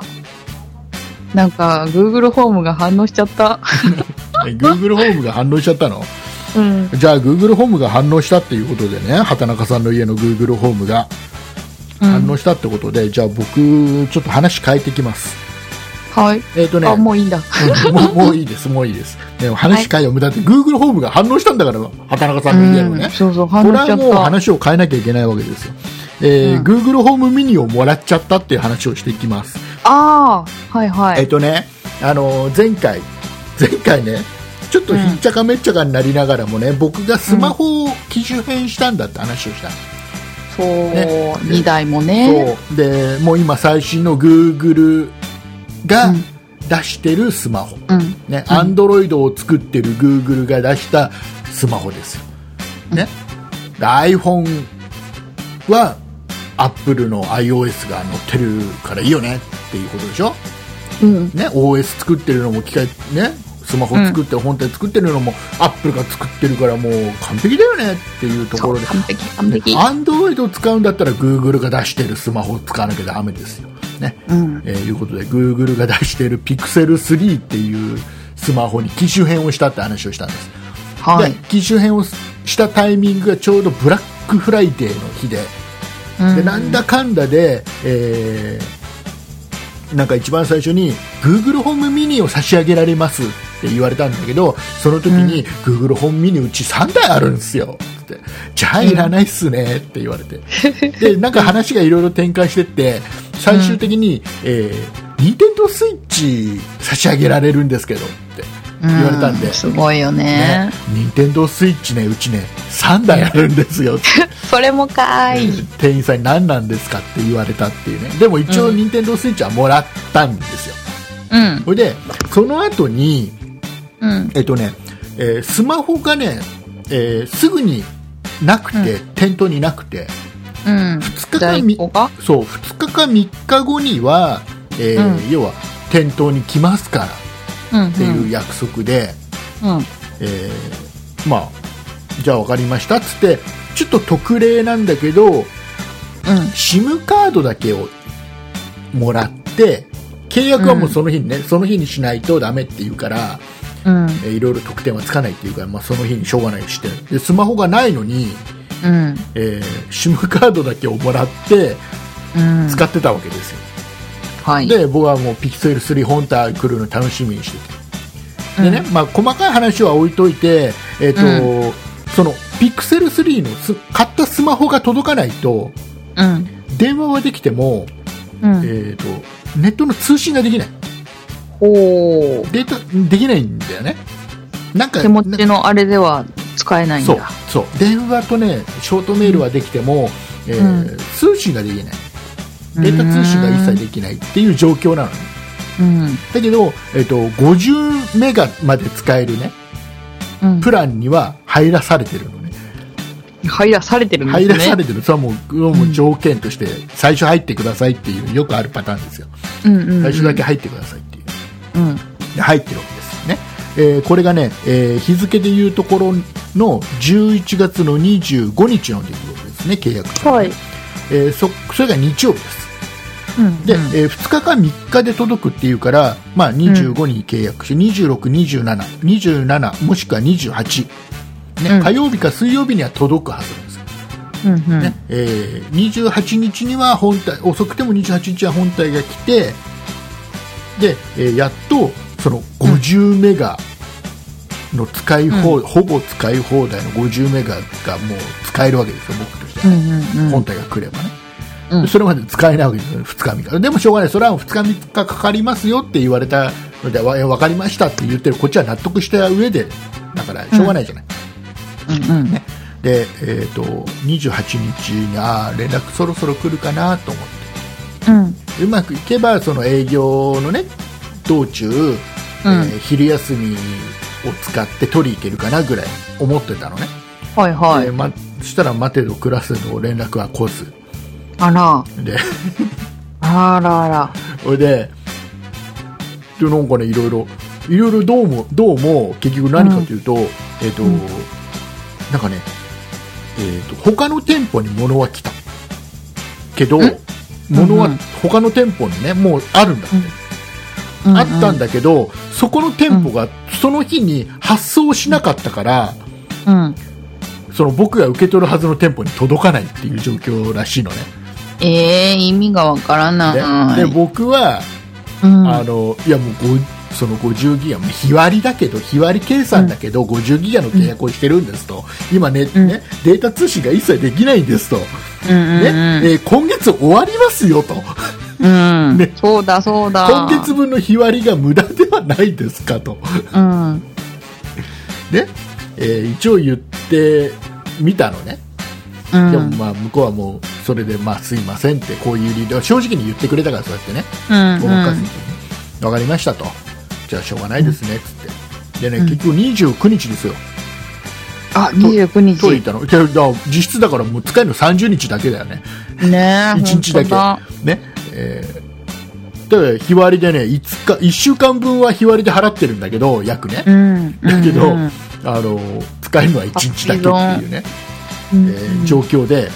なんか、Google ホームが反応しちゃった。え Google ホームが反応しちゃったの？うん。じゃあ Google ホームが反応したっていうことでね畑中さんの家の Google ホームが反応したってことで、じゃあ僕ちょっと話変えてきますはい。えっ、とねあ、もういいんだ。うんもうもういいですもういいです、ね、話変えよう、だって Google ホームが反応したんだから畑中さんの家のね、うんそうそう、反これはもう応しちゃった。話を変えなきゃいけないわけですよ、えーうん Google ホームミニをもらっちゃったっていう話をしていきます、ああ、はいはい。えっとね、あのー前回前回ねちょっとひっちゃかめっちゃかになりながらもね、僕がスマホを機種変したんだって話をした、そう、ね。二台もね。そう。でもう今最新の Google がうん。出してるスマホ、うん。ね、うん。アンドロイドを作ってる Google が出したスマホですよ。ね。で iPhone は Apple の iOS が載ってるからいいよねっていうことでしょ。うん。ね、OS 作ってるのも機械、ね、スマホ作って、本体作ってるのも Apple が作ってるからもう完璧だよねっていうところで。完璧、完璧。アンドロイドを使うんだったら Google が出してるスマホを使わなきゃダメですよ。ね。うん。えーいうことで Google が出している Pixel3 っていうスマホに機種変をしたって話をしたんです、はいで。機種変をしたタイミングがちょうどブラックフライデーの日で,、うでなんだかんだで、えーなんか一番最初に Google ホームミニを差し上げられますって言われたんだけどその時に Google ホームミニうち3台あるんですよ。ってじゃあいらないっすね。って言われて、でなんか話がいろいろ展開してって最終的に、えー、ニンテンドースイッチ差し上げられるんですけど。って言われたんで、うすごいよね。ね。、ニンテンドースイッチねうちね3台あるんですよ。それもかーい。店員さんに何なんですかって言われたっていうね。でも一応うん。ニンテンドースイッチはもらったんですよ、うん。それでその後にうん。えっとね、えースマホがね、えーすぐになくて、うん店頭になくてうん。2日在間み庫が？そう2日か3日後には、えーうん要は店頭に来ますからうん。っていう約束で、うん。えーまあじゃあ分かりましたっつってちょっと特例なんだけどうん。SIM カードだけをもらって契約はもうその日にね、その日にしないとダメっていうから、うん。えーいろいろ特典はつかないっていうから、まあ、その日にしょうがないしてでスマホがないのに、うん。えー、SIM カードだけをもらってうん。使ってたわけですよ、はい。で僕はもう Pixel3 本体来るの楽しみにしててでね、まあ、細かい話は置いといて、えーとその Pixel3 のす買ったスマホが届かないとうん。電話はできても、うん。えー、とネットの通信ができないほう。データできないんだよねなんか手持ちのあれでは使えないんそうだ。そう電話とねショートメールはできても、えーうん通信ができないデータ通信が一切できないっていう状況なのねうん。だけど、えっと50メガまで使えるねうん。プランには入らされてるのね入らされてるんです入ね。らされてる、それはもうもう条件として、最初入ってくださいっていう、よくあるパターンですよ。うんうんうん。最初だけ入ってくださいって。で入ってるわけですよね。えーこれがね、えー日付でいうところの11月の25日の出来事ですね、契約書はい。えーそそれが日曜日です。うん。で、うんえー2日か3日で届くっていうから、まあ、25に契約して、26、27、27もしくは28、ねうん火曜日か水曜日には届くはずなんですよ、うんうん。ねえー28日には本体遅くても28日は本体が来てで、えーやっとその50メガの使い放、ほぼ使い放題の50メガがもう使えるわけですよ僕としては、うんうんうん。本体が来ればね、うんそれまで使えないわけですよ、2日3日。でもしょうがない、それは2日3日かかりますよって言われたので、わ分かりましたって言ってる、こっちは納得した上で、だからしょうがないじゃない。うんうん。で、えっ、と、28日に、あー連絡そろそろ来るかなと思っうん。て、うまくいけば、その営業のね、道中、えー昼休みを使って取り行けるかなぐらい思ってたのね。はいはい。でま、そしたら待てど暮らせど連絡は来ず。あら。で、あらあら。それで、で、なんかね、いろいろ、いろいろどうも、どうも、結局何かというと、えっ、と、うんなんかね、えっ、と、他の店舗に物は来た。けどうんうん他の店舗にね、もうあるんだって。うんあったんだけど、そこの店舗がその日に発送しなかったから、うん。その僕が受け取るはずの店舗に届かないっていう状況らしいのね。ええ意味がわからない。でで僕は、うん。あのいやもうごその50ギガ、まあ日割りだけど、日割り計算だけど、50ギガの契約をしてるんですと、今ね,、うん。ね、データ通信が一切できないんですと、うんうんねうん。えー今月終わりますよと、うん。ね。そうだそうだ。今月分の日割りが無駄ではないですかと、うん。ね。えー一応言ってみたのね、うん。でもまあ向こうはもう、それでまあすいませんって、こういう理由で、正直に言ってくれたから、そうやってね。うんごまかすってね。わかりましたと。じゃあしょうがないですね、つって。でね、うん結局29日ですよ。あ、29日。取り行ったの。じゃあだから実質だからもう使えるの30日だけだよね。ねえ。1日だけ。本ね。えー、で、日割りでね、5日、1週間分は日割りで払ってるんだけど、約ね当。だうん。だけど、うんあの、使えるのは1日だけっていうね、うんえー状況で、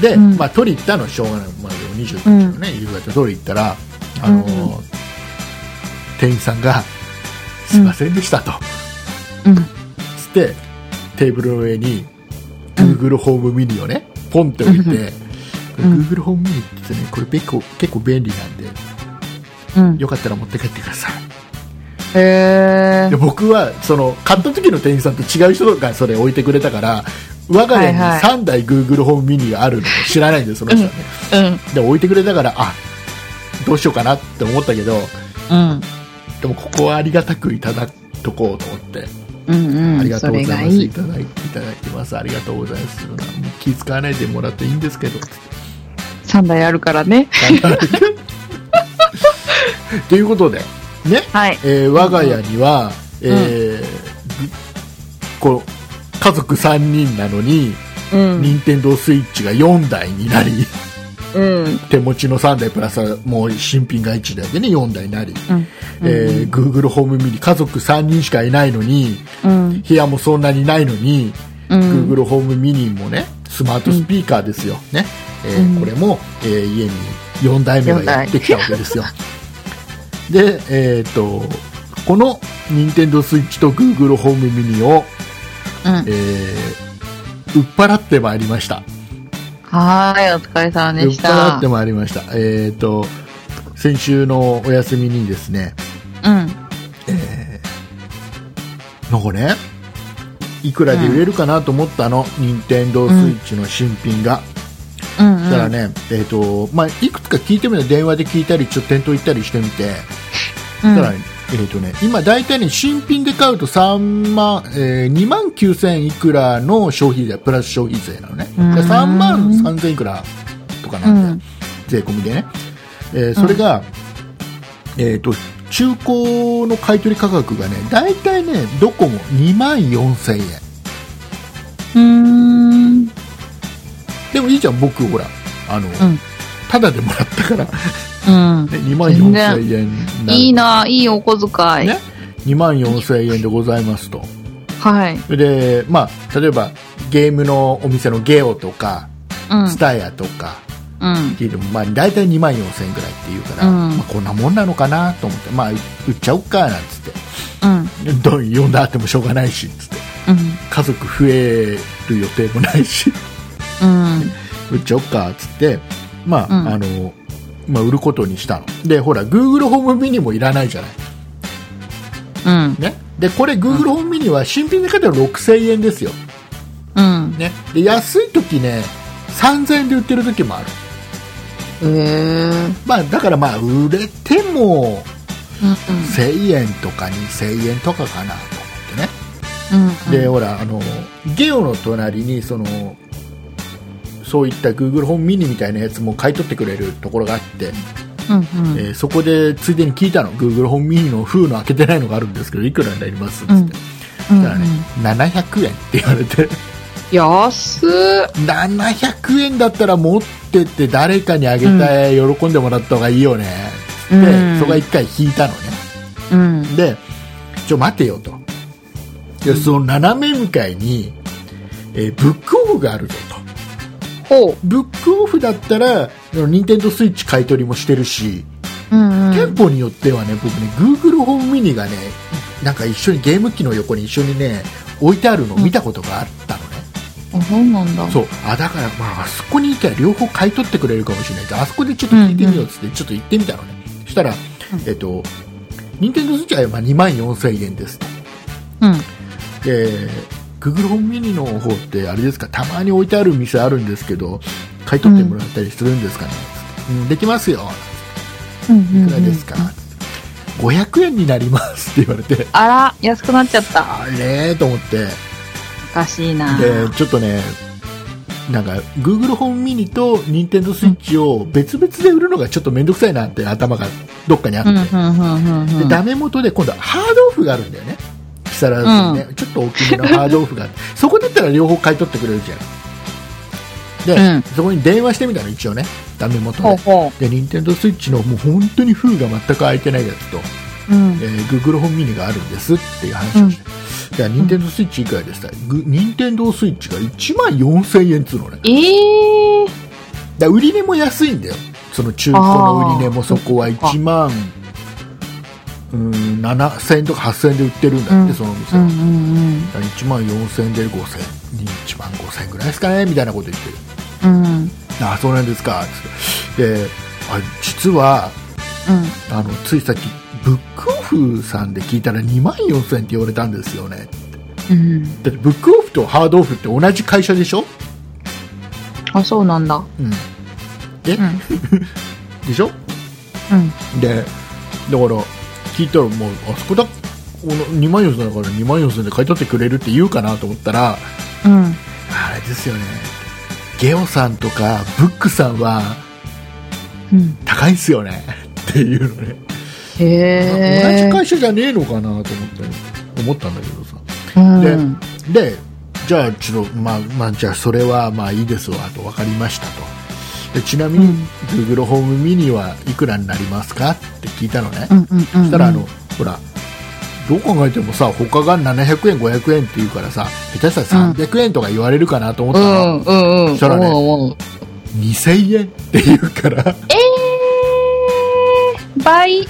で、うんまあ取り行ったのはしょうがない。まあでも29日のね、夕方取り行ったら、あの、うん店員さんが、すいませんでしたと。うん。つってテーブルの上にうん Google ホームミニをねポンって置いて、うん Google ホームミニってねこれ結構結構便利なんでうん。よかったら持って帰ってくださいへえで。僕はその買った時の店員さんと違う人がそれ置いてくれたから我が家にはいはい3台 Google ホームミニがあるのを知らないんですその人はね、うん。で置いてくれたからあどうしようかなって思ったけどうん。でもここはありがたくいただくとこうと思ってうんうん。ありがとそうございます。いい。いただいいただきます。ありがとうございます。気使わないでもらっていいんですけど。3台あるからね。ということで、ね、はい。えー我が家には、えーぐこう家族3人なのに、うん。任天堂スイッチが4台になり、うん。手持ちの3台プラスもう新品が1台でね、4台になり、うん。えー Google ホームミニ家族3人しかいないのに、うん。部屋もそんなにないのに、うん。Google ホームミニもねスマートスピーカーですよ、ねえーうんこれも、えー家に4台目がやってきたわけですよで、えー、とこの任天堂スイッチと Google ホームミニを、うんえ。ー売っ払ってまいりましたはーい、お疲れ様でした払って。まいりましたえー、と先週のお休みにですねうん。なんかねいくらで売れるかなと思ったの、任天堂スイッチの新品が、うん。そしたらね、えーとまあ、いくつか聞いてみた電話で聞いたりちょっと店頭行ったりしてみて、うん。そしたら、えーとね、今大体ね新品で買うと3万、えー、2万9000いくらの消費税プラス消費税なのね。うん。で3万3000いくらとかなんで、うん。税込みでね、えーそれが、えー、と中古の買い取り価格がね大体ねどこも2万4000円。うーん。でもいいじゃん僕ほら。あの、うん。ただでもらったから、ね、うん。2万4000円いいな、いいお小遣い。ね2万4000円でございますとはい。で、まあ、例えばゲームのお店のゲオとかうん。スタヤとかうん。聞いても、まあ、大体2万4000円ぐらいっていうから、うんまあ、こんなもんなのかなと思って、まあ、売っちゃおっかなんつってうん。どん呼んだってもしょうがないしつってうん。家族増える予定もないしうん。売っちゃおっかっつって、まあうんあのまあ、売ることにしたのでほら Google ホームミニもいらないじゃない、うん。ね、でこれ Google ホームミニは新品で買ったら6000円ですよ、うん。ね、で安い時ね3000円で売ってる時もある、へえ。まあ、だからまあ売れてもうん。1000円とか2000円とかかなと思ってねうん。で、ほらあのゲオの隣にそのそういった Google ホームミニみたいなやつも買い取ってくれるところがあって、うん。うん。えーそこでついでに聞いたの Google ホームミニの封の開けてないのがあるんですけどいくらになります？っつって、うんだからね、700円って言われて安っ。700円だったら持ってって誰かにあげて喜んでもらった方がいいよね、で、うんそこが1回引いたのねうん。でちょ待てよとでその斜め向かいに、えーブックオフがあるぞと。ブックオフだったら任天堂スイッチ買い取りもしてるし、うん。うん。店舗によってはね僕ね Google ホームミニがねなんか一緒にゲーム機の横に一緒にね置いてあるのを見たことがあったのね、あ、そうなんだ。そうあだから、まああそこに行ったら両方買い取ってくれるかもしれないあそこでちょっと聞いてみようっつって、ちょっと行ってみたのねそしたら、えっと任天堂スイッチはまあ2万4000円ですとうん。で Google ホームミニの方ってあれですかたまに置いてある店あるんですけど買い取ってもらったりするんですかね、うんできますようん。いくらですか、500円になりますって言われてあら、安くなっちゃった。あれーと思っておかしいな。でちょっとねなんか Google ホームミニと Nintendo スイッチを別々で売るのがちょっと面倒くさいなって頭がどっかにあって、うん、うん、うん、うん。でダメ元で今度はハードオフがあるんだよね木更津にね、ちょっと大きめのハードオフがあって そこだったら両方買い取ってくれるじゃん。で、うん。そこに電話してみたの一応ねダメ元で。ほうほで Nintendo スイッチのもう本当に封が全く開いてないやつとう。うん。えー、Google ホームミニがあるんですっていう話をして、じゃあ、任天堂スイッチいくらでした？グ任天堂スイッチが1万4000円っつうのね。ええだから売り値も安いんだよ。その中古の売り値もそこは1万、うん、7000円とか8000円で売ってるんだって、うんそのお店は。うん、うん、だから1万4000円で5000円、1万5000円ぐらいですかねみたいなこと言ってる。うん。うん。ああ、そうなんですか、つって。で、あ実は、あの、ついさっき、ブックオフさんで聞いたら2万4000円って言われたんですよね。うん。だってブックオフとハードオフって同じ会社でしょ、あ、そうなんだ。うん、え、うん。でしょ？うん。でだから聞いたらもうあそこだ2万4000円だから2万4000円で買い取ってくれるって言うかなと思ったらうん。あれですよねゲオさんとかブックさんはうん。高いんすよねっていうのね、へえ。同じ会社じゃねえのかなと思って思ったんだけどさうん。でじゃあちょっとまあまあじゃあそれはまあいいですわと分かりましたとでちなみに、うん Google ホームミニはいくらになりますかって聞いたのね、うん。うん。そしたらあの、ほらどう考えてもさ他が700円500円って言うからさ下手したら300円とか言われるかなと思ったうの、ん。うん。うん。そしたらね思う思う2000円って言うからえー、倍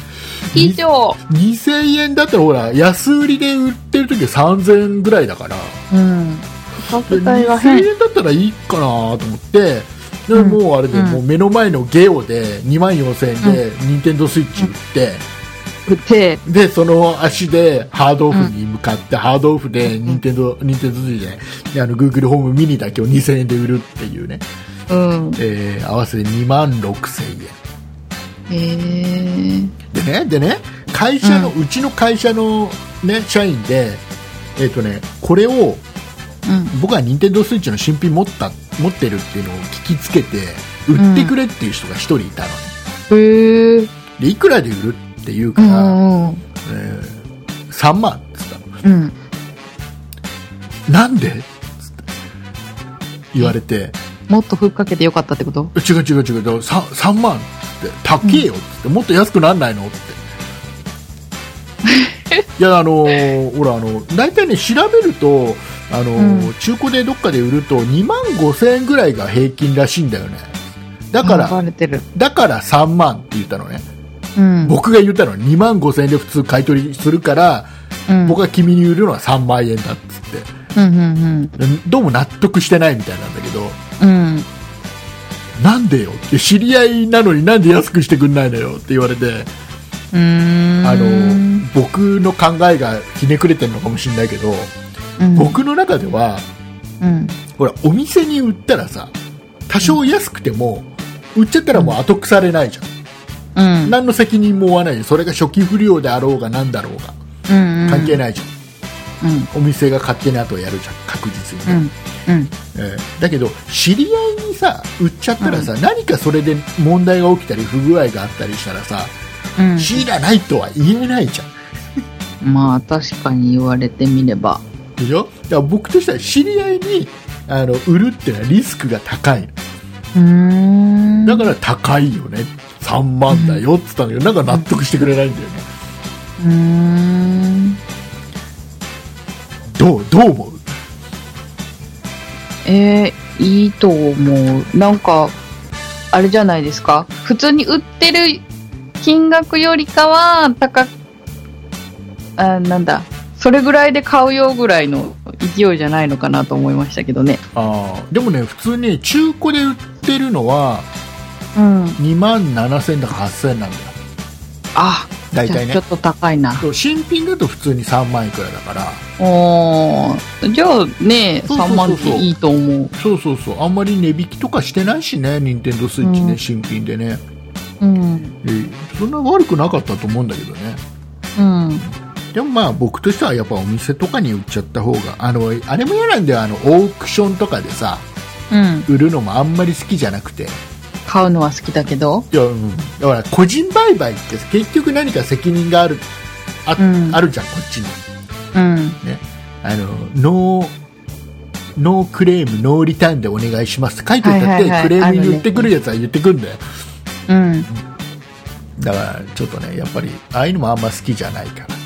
以上。2000円だったらほら安売りで売ってる時は3000円ぐらいだからうん。価で格帯が2000変。円だったらいいかなと思ってでうんもうあれで、うん。もう目の前のゲオで2万4000円で任天堂スイッチ売って、売って、でその足でハードオフに向かって、ハードオフで任天堂任天堂スイッチじゃない。であの Google ホームミニだけを2000円で売るっていうね、うん。えー合わせて2万6000円。でねでね会社の、うちの会社の、ね、社員で、えっとね、これをうん。僕は任天堂スイッチの新品持った持ってるっていうのを聞きつけて売ってくれっていう人が1人いたのね、へえ。でいくらで売るって言ううから、ん。うん。えー3万っつったのうん。なんで？っつって言われて、もっとふっかけてよかったってこと？違う違う違う、だから 3, 3万って、高えよっつって、もっと安くなんないのって。いや、あのーほら、あの、大体ね、調べると、あのーう中古でどっかで売ると2万5千円ぐらいが平均らしいんだよね。だかあら。だから3万って言ったのね。うん。僕が言ったのは2万5千円で普通買い取りするから、うん、僕が君に売るのは3万円だっつって。うんうんどうも納得してないみたいなんだけど、うん。うん。なんでよ？って知り合いなのになんで安くしてくんないのよって言われて。あの僕の考えがひねくれてるのかもしれないけど、うん、僕の中ではうん。ほらお店に売ったらさ多少安くても、売っちゃったらもう後腐れないじゃん、うん。何の責任も負わないよそれが初期不良であろうが何だろうがうん。関係ないじゃん、うん。お店が勝手に後をやるじゃん確実にね、うん。うん。えーだけど知り合いにさ売っちゃったらさ、何かそれで問題が起きたり不具合があったりしたらさ、うん。知らないとは言えないじゃん まあ、確かに言われてみれば。でしょ？だから僕としては知り合いにあの売るっていうのはリスクが高いのうーん。だから高いよね3万だよって言ったんだけどなんか納得してくれないんだよねうーん。どうどう思う？えー、いいと思う。なんか、あれじゃないですか？普通に売ってる金額よりかは、高く、あ、なんだ？それぐらいで買うよぐらいの勢いじゃないのかなと思いましたけどね。あーでもね普通に中古で売ってるのはうん。2万7000だか8000なんだよあ、大体ねちょっと高いな。新品だと普通に3万いくらだからおー。じゃあね、そうそうそうそう3万っていいと思う。そうそうそうあんまり値引きとかしてないしね任天堂スイッチね、うん新品でね、うん。えーそんな悪くなかったと思うんだけどねうん。でもまあ僕としてはやっぱお店とかに売っちゃった方があのあれも嫌なんだよあのオークションとかでさうん。売るのもあんまり好きじゃなくて。買うのは好きだけど。いや、うん、だから個人売買って結局何か責任があるあ,、うん。あるじゃんこっちに。うん。あのノーノークレームノーリターンでお願いしますって書いておいたって、クレームに言ってくるやつは言ってくるんだよ、うん。だからちょっとねやっぱりああいうのもあんま好きじゃないから。うん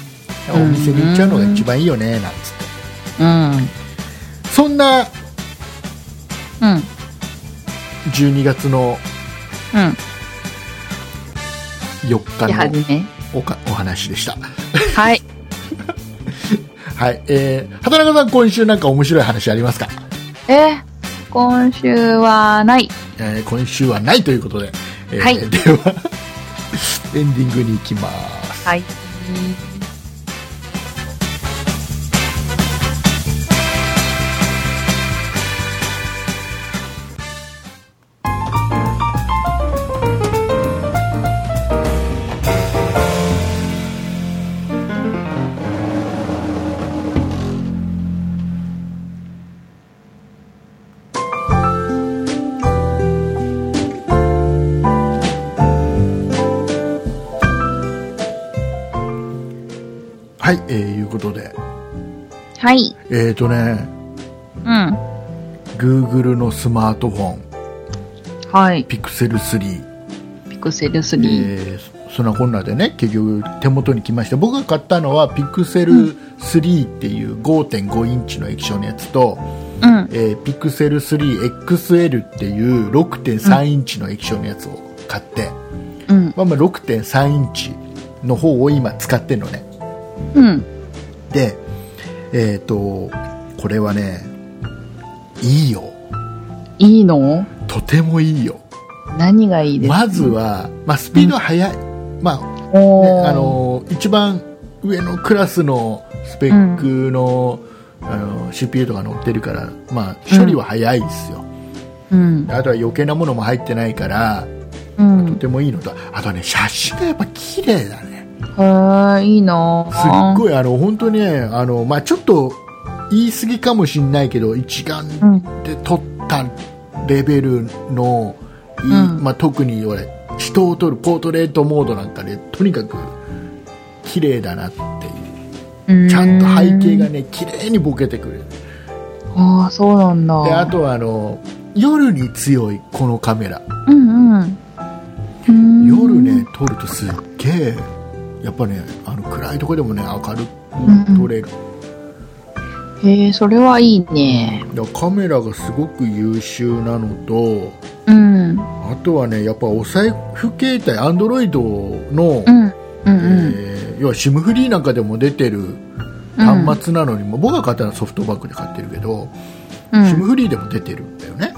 お店に行っちゃうのが一番いいよねなんつってうん。そんなうん。12月のうん。4手日の。おかお話でしたはい。はいえー、畑中さん今週なんか面白い話ありますか、えー、今週はない。えー今週はないということで、えーはいではエンディングに行きますはい。はい、はい。えっ、ー、とねうん。Google のスマートフォンはい。Pixel 3、ピクセル3。えーそんなこんなでね結局手元に来ました僕が買ったのは Pixel 3っていう5.5インチの液晶のやつと、うん。えー、Pixel 3XL っていう6.3インチの液晶のやつを買って、うん。まあ、まあ6.3インチの方を今使ってるのねうん。でえっ、とこれはねいいよ。いいの？とてもいいよ。何がいいですか？まずは、まあ、スピードは速い、まあねあの一番上のクラスのスペックの,、あの CPU とか乗ってるから、まあ、処理は早いですよ、うん。あとは余計なものも入ってないからうん。とてもいいのと。あとね写真がやっぱ綺麗だねへー、いいな。すっごいあの本当にねあの、まあ、ちょっと言い過ぎかもしれないけど一眼うん。で撮ったレベルのうん。まあ、特に俺人を撮るポートレートモードなんかでとにかく綺麗だなっていう。ちゃんと背景がね綺麗にボケてくれる。ああ、そうなんだ。であとはあの夜に強いこのカメラ。うんうん。夜ね。撮るとすっげえやっぱねあの暗いとこでもね明るうんうんく撮れる、へえ、それはいいね。だカメラがすごく優秀なのとうん。あとはねやっぱお財布携帯アンドロイドの、うん。うんうん。えー要は SIM フリーなんかでも出てる端末なのにも、僕が買ったのはソフトバンクで買ってるけど、うん SIM フリーでも出てるんだよね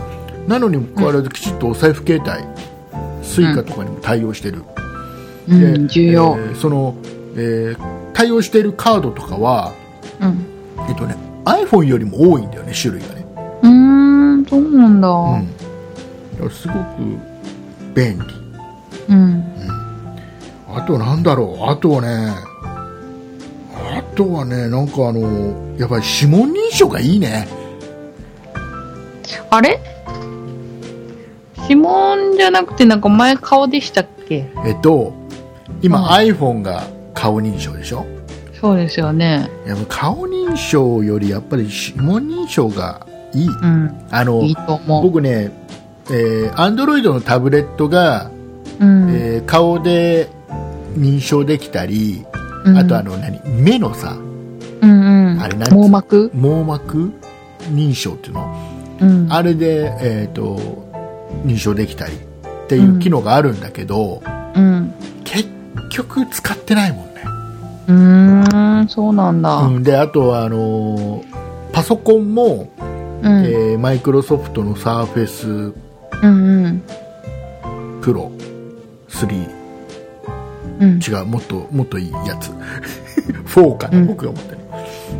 なのにもかかわらずきちっとお財布携帯スイカとかにも対応してる、うん、重要。えーその、えー対応しているカードとかは、うん。えっとね、iPhone よりも多いんだよね種類がね、うーん、そうなんだ。うん、すごく便利うん。あとなんだろうあとはねあとはねなんかあのやっぱり指紋認証がいいねあれ？指紋じゃなくてなんか前顔でしたっけ？えっと今、うん iPhone が顔認証でしょ？そうですよね。やっぱ顔認証よりやっぱり指紋認証がいいうん。あの。僕ね、えー、Android のタブレットが、うん。えー顔で認証できたり、うんあとあの何？目のさうんうん。あれなんつう網膜？網膜認証っていうの？うん。あれで、えー、と認証できたりっていう機能があるんだけど、うん。結局使ってないもんね、うーん、そうなんだ。うん、であとはあのーパソコンも、うん。えーマイクロソフトのサーフェスうんうん。プロ3うん。違うもっともっといいやつ 4かな、うん僕が思ってる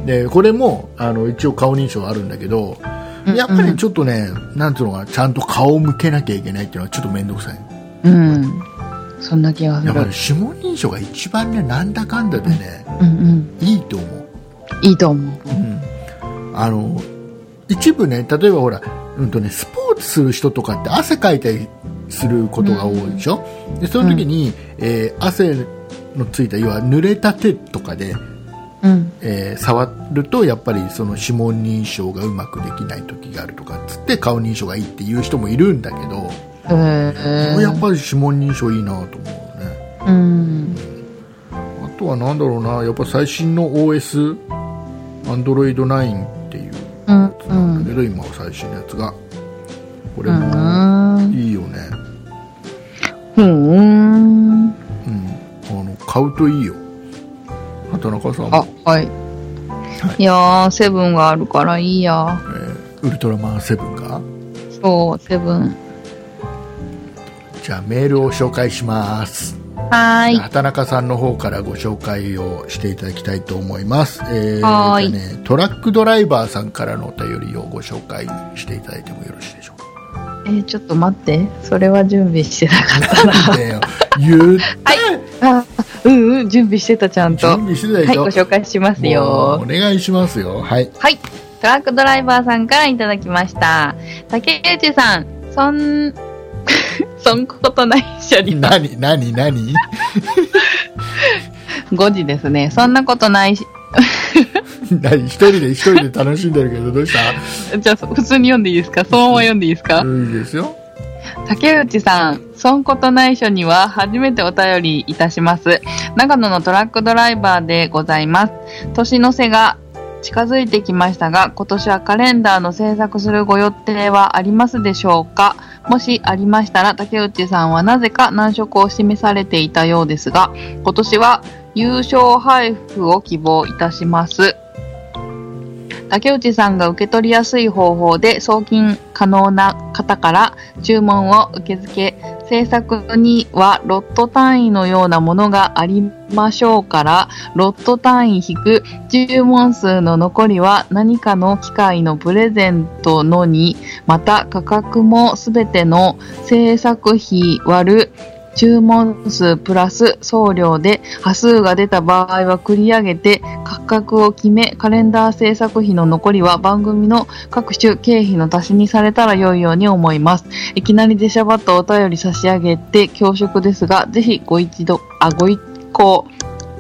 でこれもあの一応顔認証あるんだけどうんやっぱりちょっとね、なんていうのかなちゃんと顔を向けなきゃいけないっていうのはちょっと面倒くさいうん。そんな気がするやっぱり。指紋認証が一番ねなんだかんだでね、うんうん。いいと思う、いいと思う。うん、あの一部ね例えばほら、うんとね、スポーツする人とかって汗かいたりすることが多いでしょ、でその時に、えー汗のついた要は濡れた手とかで、うん。えー触るとやっぱりその指紋認証がうまくできない時があるとかっつって顔認証がいいっていう人もいるんだけど。やっぱり指紋認証いいなと思うねうん。あとはなんだろうなやっぱ最新の OS Android 9っていううん。やつなんだけど、今は最新のやつがこれうもん。いいよねうん。うんあの買うといいよ畑中さんあも、、はい。いやー、セブンがあるからいいや。えーウルトラマンセブンが？そう、セブン。じゃあメールを紹介しますはーい。畑中さんの方からご紹介をしていただきたいと思います、えーはーいね、トラックドライバーさんからのお便りをご紹介していただいてもよろしいでしょうかえーちょっと待って。それは準備してなかったな。言っあ、うんうん、準備してた、ちゃんと。準備してたではい、しょ、ご紹介しますよお。願いしますよはいはい。トラックドライバーさんからいただきました。竹内さん、そん、そんことないっしょに。何何何？5時ですね。そんなことない。し、何一人で一人で楽しんでるけどどうした？じゃあ、普通に読んでいいですか？そのまま読んでいいですか？いいですよ。竹内さん、そんことないしょには初めてお便りいたします。長野のトラックドライバーでございます。年の瀬が近づいてきましたが、今年はカレンダーの制作するご予定はありますでしょうか？もしありましたら、竹内さんはなぜか難色を示されていたようですが、今年は優勝配布を希望いたします。竹内さんが受け取りやすい方法で送金可能な方から注文を受け付け、制作にはロット単位のようなものがありましょうから、ロット単位引く注文数の残りは何かの機械のプレゼントのに、また価格もすべての制作費割る注文数プラス送料で波数が出た場合は繰り上げて価格を決めカレンダー制作費の残りは番組の各種経費の足しにされたら良いように思います。いきなり出しゃばったお便り差し上げて恐縮ですが、ぜひご一度、あ、ご一行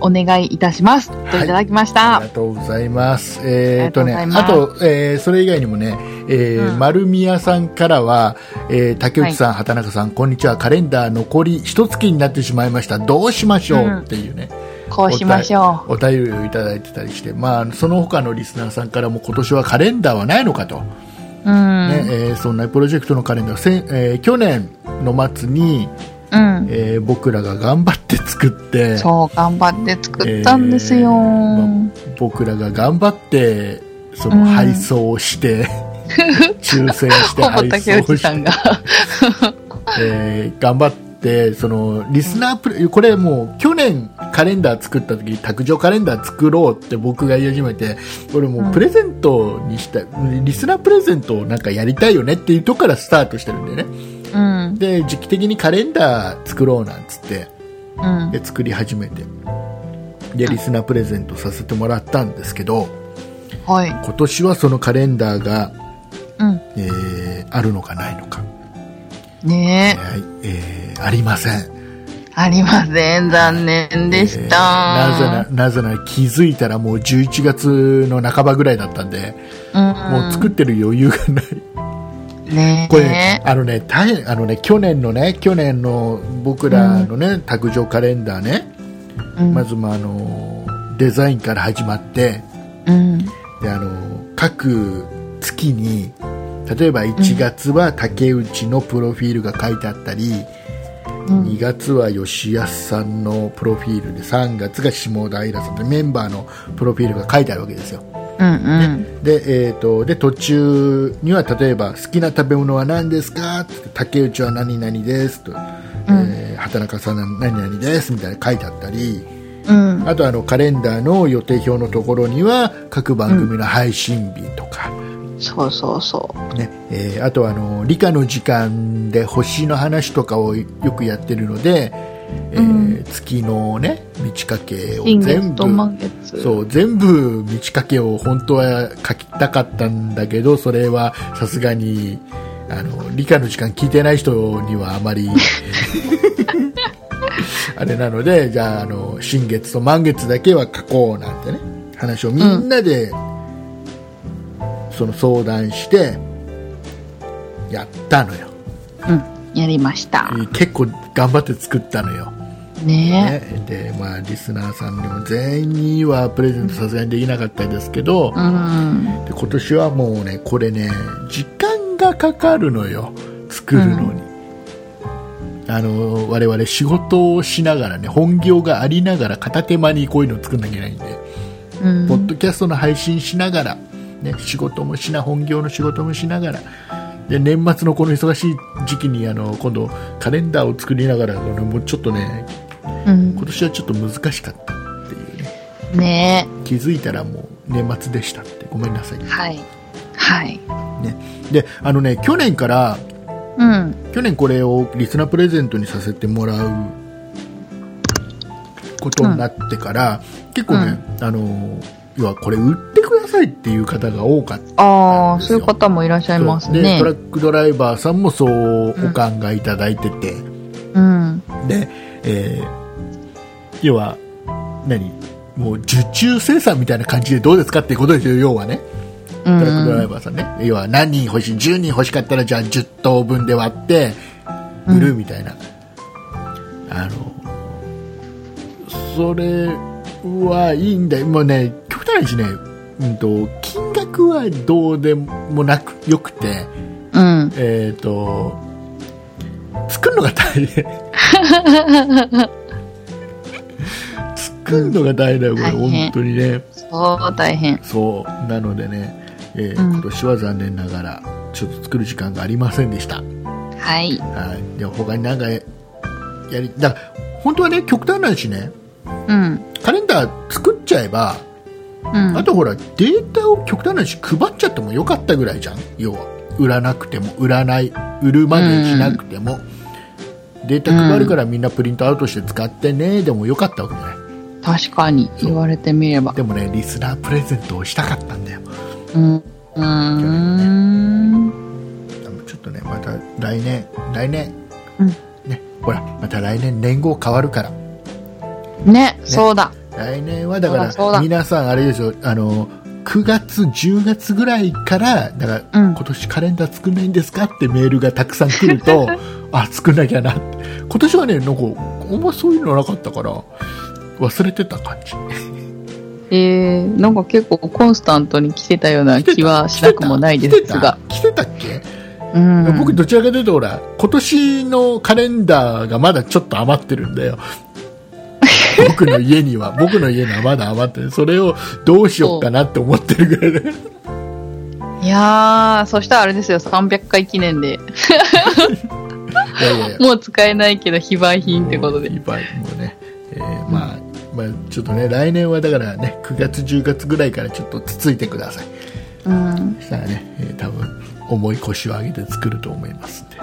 お願いいたします。といただきました。ありがとうございます。えー、とね、あとえーそれ以外にもね、えーうん丸宮さんからは、えー竹内さん、畑中さん、こんにちは。カレンダー残り一月になってしまいました。どうしましょう、うんっていうね、こうしましょお便りをいただいてたりして、まあ、その他のリスナーさんからも今年はカレンダーはないのかと、う。うん。ねえーそんなプロジェクトのカレンダー、せんえー去年の末に、うん。えー僕らが頑張って作って、そう、頑張って作ったんですよ。えーま僕らが頑張ってそのうん配送して、抽選して配竹送して、内さんが。えー頑張ってそのリスナープレこれもう去年カレンダー作った時卓上カレンダー作ろうって僕が言い始めてこれもうプレゼントにした、リスナープレゼントをなんかやりたいよねっていうとこからスタートしてるんでねうん。で時期的にカレンダー作ろうなんつってうん。で作り始めてでリスナープレゼントさせてもらったんですけどはい。今年はそのカレンダーが、うん。えーあるのかないのか、ねえ。はいえーありませんありません。残念でした。えーなぜななぜなら気づいたらもう11月の半ばぐらいだったんで、うん。もう作ってる余裕がないね。これねあのね大変あのね去年のね去年の僕らのね、卓上カレンダーね、うん。まずまああのデザインから始まってうん。であの各月に例えば1月は竹内のプロフィールが書いてあったり、うん。2月は吉安さんのプロフィールで3月が下平さんでメンバーのプロフィールが書いてあるわけですようんうん。で,、えー、とで途中には例えば好きな食べ物は何ですか？って竹内は何々ですと、えー畑中さんは何々ですみたいな書いてあったり。うん。あとあのカレンダーの予定表のところには各番組の配信日とか、そうそうそね。えーあとはあの理科の時間で星の話とかをよくやってるので、えーうん月のね満ち欠けう。を新全部。そう全部満ち欠けを本当は書きたかったんだけどそれはさすがにあの理科の時間聞いてない人にはあまり あれなのでじゃああの新月と満月だけは書こうなんてね話をみんなで、その相談してやったのようん。やりました。結構頑張って作ったのよねね、でまあリスナーさんにも全員にはプレゼントさすがにできなかったですけど、え。うん。で今年はもうねこれね時間がかかるのよ作るのに、あの我々仕事をしながらね本業がありながら片手間にこういうのを作んなきゃいけないんで、うん。ポッドキャストの配信しながら、ね、仕事もしな本業の仕事もしながらで年末のこの忙しい時期にあの今度カレンダーを作りながらこのもうちょっとねうん今年はちょっと難しかったっていうねね気づいたらもう年末でしたってごめんなさいえ。はい。はい。であのね去年からうん。去年これをリスナープレゼントにさせてもらうことになってから、結構ね、あの要はこれ売ってくださいっていう方が多かったああ、そういう方もいらっしゃいますね。でト。ラックドライバーさんもそうお考えいただいてて、うん。で、えー要は何もう受注生産みたいな感じでどうですかっていうことですよ要はね。うトラックドライん。バーさんね、要は何人欲しい10人欲しかったらじゃあ10等分で割って売るみたいな、あのそれはいいんだよ。もうね極端な話ね、うん、と金額はどうでもなくよくてうん。えっ、と作るのが大変 作るのが大変だよこれ本当にねそう、大変。そうなのでね、えーうん今年は残念ながらちょっと作る時間がありませんでした。はい。はい、で他になんかやりだから本当はね極端な話ねうん。カレンダー作っちゃえば、うん。あとほらデータを極端な話配っちゃってもよかったぐらいじゃん要は売らなくても売らない売るまでしなくても、データ配るからみんなプリントアウトして使ってねでもよかったわけじゃない確かに言われてみれば。でもねリスナープレゼントをしたかったんだようん。うーん。ちょっとねまた来年来年、うんねほらまた来年年号変わるからね、そうだ。来年はだから皆さんあれですよあの9月10月ぐらいからだから、うん。今年カレンダー作んないんですかってメールがたくさん来ると あ作んなきゃな。って今年はねなんかあんまそういうのなかったから忘れてた感じ。えー、なんか結構コンスタントに来てたような気はしなくもないですが。来てた？来てたっけ、うん。僕どちらかというとほら今年のカレンダーがまだちょっと余ってるんだよ僕の家には 僕の家にはまだ余ってる。それをどうしようかなって思ってるぐらいでいやー、そしたらあれですよ、300回記念で。いやいやいや。もう使えないけど非売品ってことで。いっぱいもうね、えーまあ、まあちょっとね来年はだからね9月10月ぐらいからちょっとつついてください。うん。そしたらね、えー多分重い腰を上げて作ると思いますんで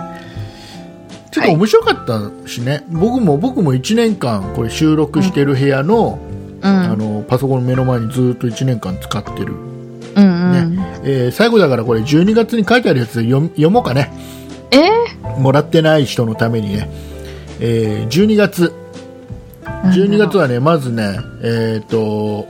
ちょっと面白かったしね、僕も僕も1年間これ収録してる部屋の,、うん。あのパソコンの目の前にずっと1年間使ってる、うんうん。えー最後だからこれ12月に書いてあるやつ読み読もうかね。え？もらってない人のためにね、えー12月。ー、12月はねまずねえっ、と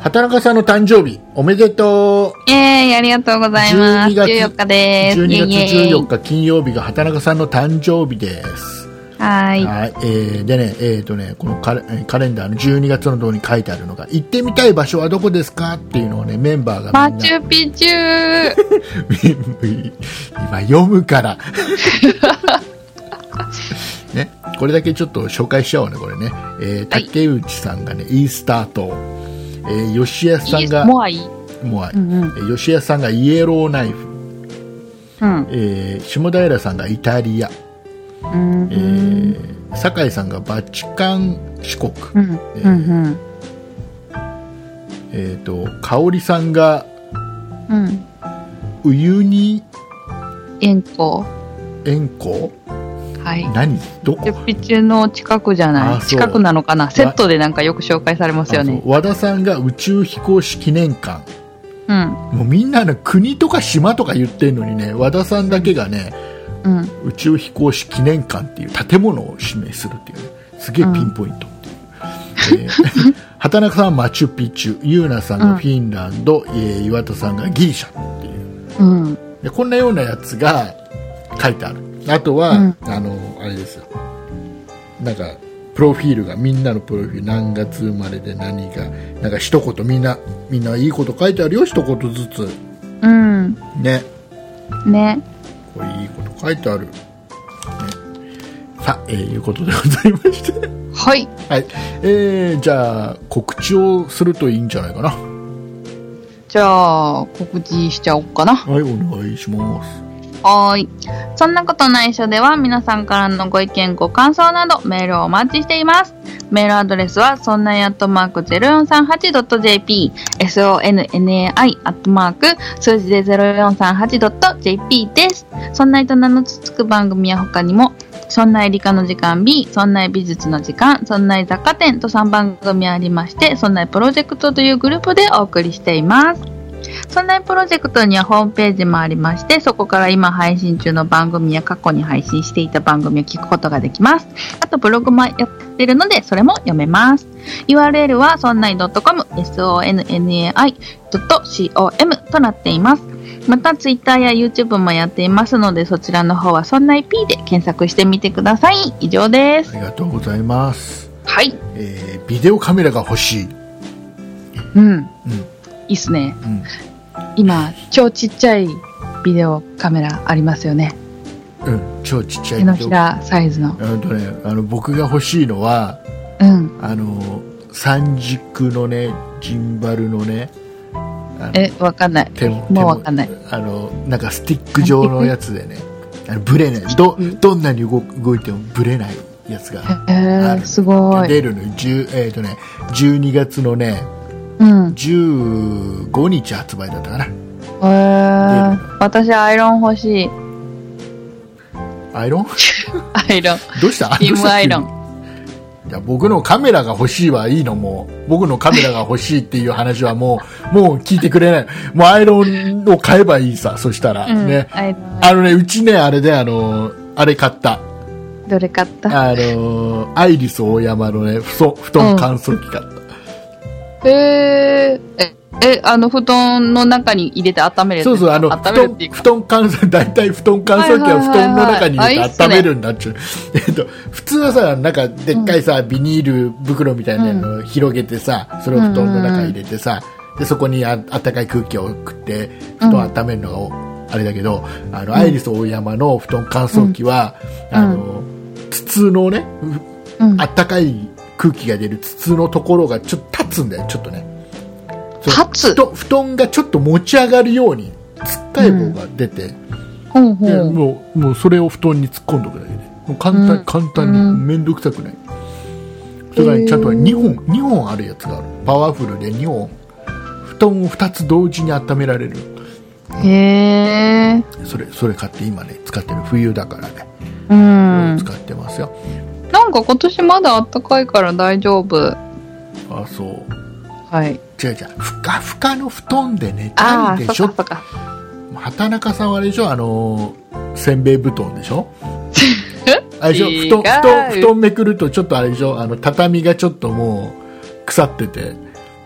畑中さんの誕生日おめでとう。イェーイ、ありがとうございます。12月14日です。12月イェイイェイ14日金曜日が畑中さんの誕生日ですはーい。はい、えーでね、えーとね、このカレえーカレンダーの12月のところに書いてあるのが、行ってみたい場所はどこですか？っていうのをね、メンバーがマチュピチュー 今読むから。ね、これだけちょっと紹介しちゃおうね、これね。えーはい竹内さんがね、イースター島。えー吉安さいいんが、モアイ。もう、うんうん。えー吉安さんがイエローナイフ。うん。えー下平さんがイタリア。うんえー酒井さんがバチカン四国。うん。うん。えっ、と、香織さんがうん。ウユニ円弧。塩湖？はい。何？どこ？ピチュの近くじゃない？近くなのかな？セットでなんかよく紹介されますよね和田さんが宇宙飛行士記念館うん。もうみんなね国とか島とか言ってるのにね和田さんだけがねうん。宇宙飛行士記念館っていう建物を指名するっていうねすげえピンポイントっていう、えー 畑中さんはマチュピチュユーナさんがフィンランド、えー岩田さんがギリシャっていう。うん。でこんなようなやつが書いてある。あとは、うん。あのあれですよ。なんかプロフィールがみんなのプロフィール何月生まれで何がなんか一言みんなみんないいこと書いてあるよ一言ずつうん。ねね。これいいこと書いてある、ね、さあ、えーいうことでございましてはい。はいえー、じゃあ告知をするといいんじゃないかなじゃあ、告知しちゃおうかな。はいお願いしますはーい。そんなことないしょでは皆さんからのご意見、ご感想などメールをお待ちしています。メールアドレスは、そんないアットマーク 0438.jp、sonnai アットマーク数字で 0438.jp です。そんないと名のつく番組は他にも、そんない理科の時間 B、そんない美術の時間、そんない雑貨店と3番組ありまして、そんないプロジェクトというグループでお送りしています。そんなプロジェクトにはホームページもありまして、そこから今配信中の番組や過去に配信していた番組を聞くことができます。あとブログもやってるので、それも読めます。URL はそんない .com、sonnai.com となっています。また Twitter や YouTube もやっていますので、そちらの方はそんない P で検索してみてください。以上です。ありがとうございます、はい。えービデオカメラが欲しい、うん。うんいいっすね。うん今、超ちっちゃいビデオカメラありますよね。うん、超ちっちゃい手のひらサイズの。うんとね、あの僕が欲しいのはうん。あの三軸のねジンバルのねえ、わかんない。手ももうわかんない。あのなんかスティック状のやつでねあのブレないどどんなに動動いてもブレないやつがへえ、すごい。出るの10えっ、とね12月のねうん。15日発売だったかな。へえ、私アイロン欲しい。アイロン？アイロン。どうした？チームアイロン。いや僕のカメラが欲しいはいいのもう僕のカメラが欲しいっていう話はもうもう聞いてくれない。もうアイロンを買えばいいさそしたら、うん。ね。アイロン。あのねうちねあれであのあれ買った。どれ買った？あのアイリスオーヤマのね布団布団乾燥機買った、へえ。え、え、あの、布団の中に入れて温めるそうそう、あの、布団布団乾燥、大体布団乾燥機は布団の中に入れて温めるんだっちゅう。えっと、普通はさ、なんか、でっかいさ、ビニール袋みたいなのを広げてさ、それを布団の中に入れてさ、で、そこにあ暖かい空気を送って、布団を温めるのがお、あれだけど、あの、アイリス大山の布団乾燥機は、あの、筒のね、うん。あったかい空気が出る筒のところがちょっと立つんだよ、ちょっとね。立つ？布団布団がちょっと持ち上がるように、つっかい棒が出て、ほうほでう。もうもうそれを布団に突っ込んどくだけで、もう簡単、うん簡単に、うん面倒くさくない。それからちゃんと2本、2本あるやつがある。パワフルで2本。布団を2つ同時に温められる。へえ。それ、それ買って今ね、使ってる。冬だからね。うん。使ってますよ。なんか今年まだ暖かいから大丈夫。あ、そう。はい。違う違う。ふかふかの布団で寝ああ、たいでしょ？そっかそっか。畑中さんはあれでしょ？あのーせんべい布団でしょ？あれでしょ？布団布団布団めくるとちょっとあれでしょ？あの畳がちょっともう腐ってて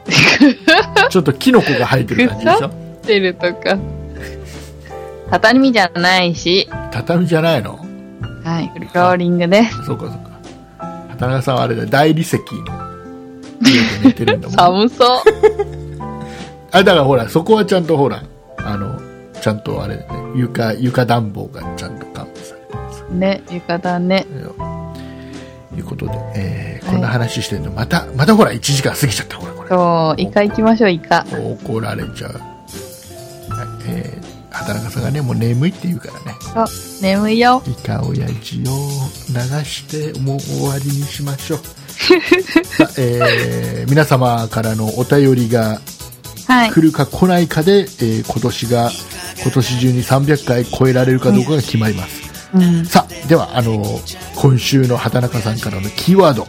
ちょっとキノコが生えてる感じでしょ？てるとか。畳じゃないし、畳じゃないの？はい、フローリングです。そうかそうか畑中さんはあれだ大理石の家で寝てるんだもん寒そう。あだからほらそこはちゃんとほらあのちゃんとあれだね。床床暖房がちゃんと完備されてます。ね、浴衣ね。ということで、えーこんな話してるとまたまたほら1時間過ぎちゃった。ほらこれ。そう、イカ行きましょう、イカ。怒られちゃう、はいえー畑中さんがねもう眠いって言うからねあ、眠いよ。イカオヤジを流してもう終わりにしましょう えー皆様からのお便りがはい。来るか来ないかで、えー今年が今年中に300回超えられるかどうかが決まります、うん。さあではあの今週の畑中さんからのキーワード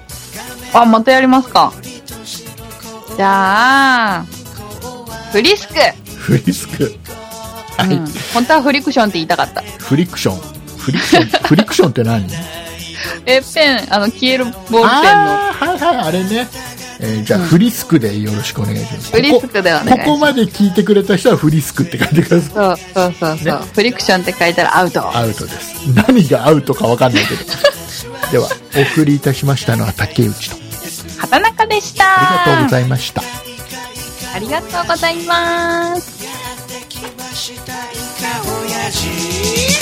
あ、またやりますか。じゃあ、フリスク。フリスクはい、うん。本当はフリクションって言いたかった。フリクション。フリクション。フリクションって何？え、ペン、あの、消えるボールペンの。ああはいはいあれね、えーじゃあ、うんフリスクでよろしくお願いします。フリスクでお願いします。ここここまで聞いてくれた人はフリスクって書いてくださいそうそうそうそう、ね。フリクションって書いたらアウト。アウトです。何がアウトか分かんないけど。ではお送りいたしましたのは竹内と。畑中でした。ありがとうございました。ありがとうございます。magic.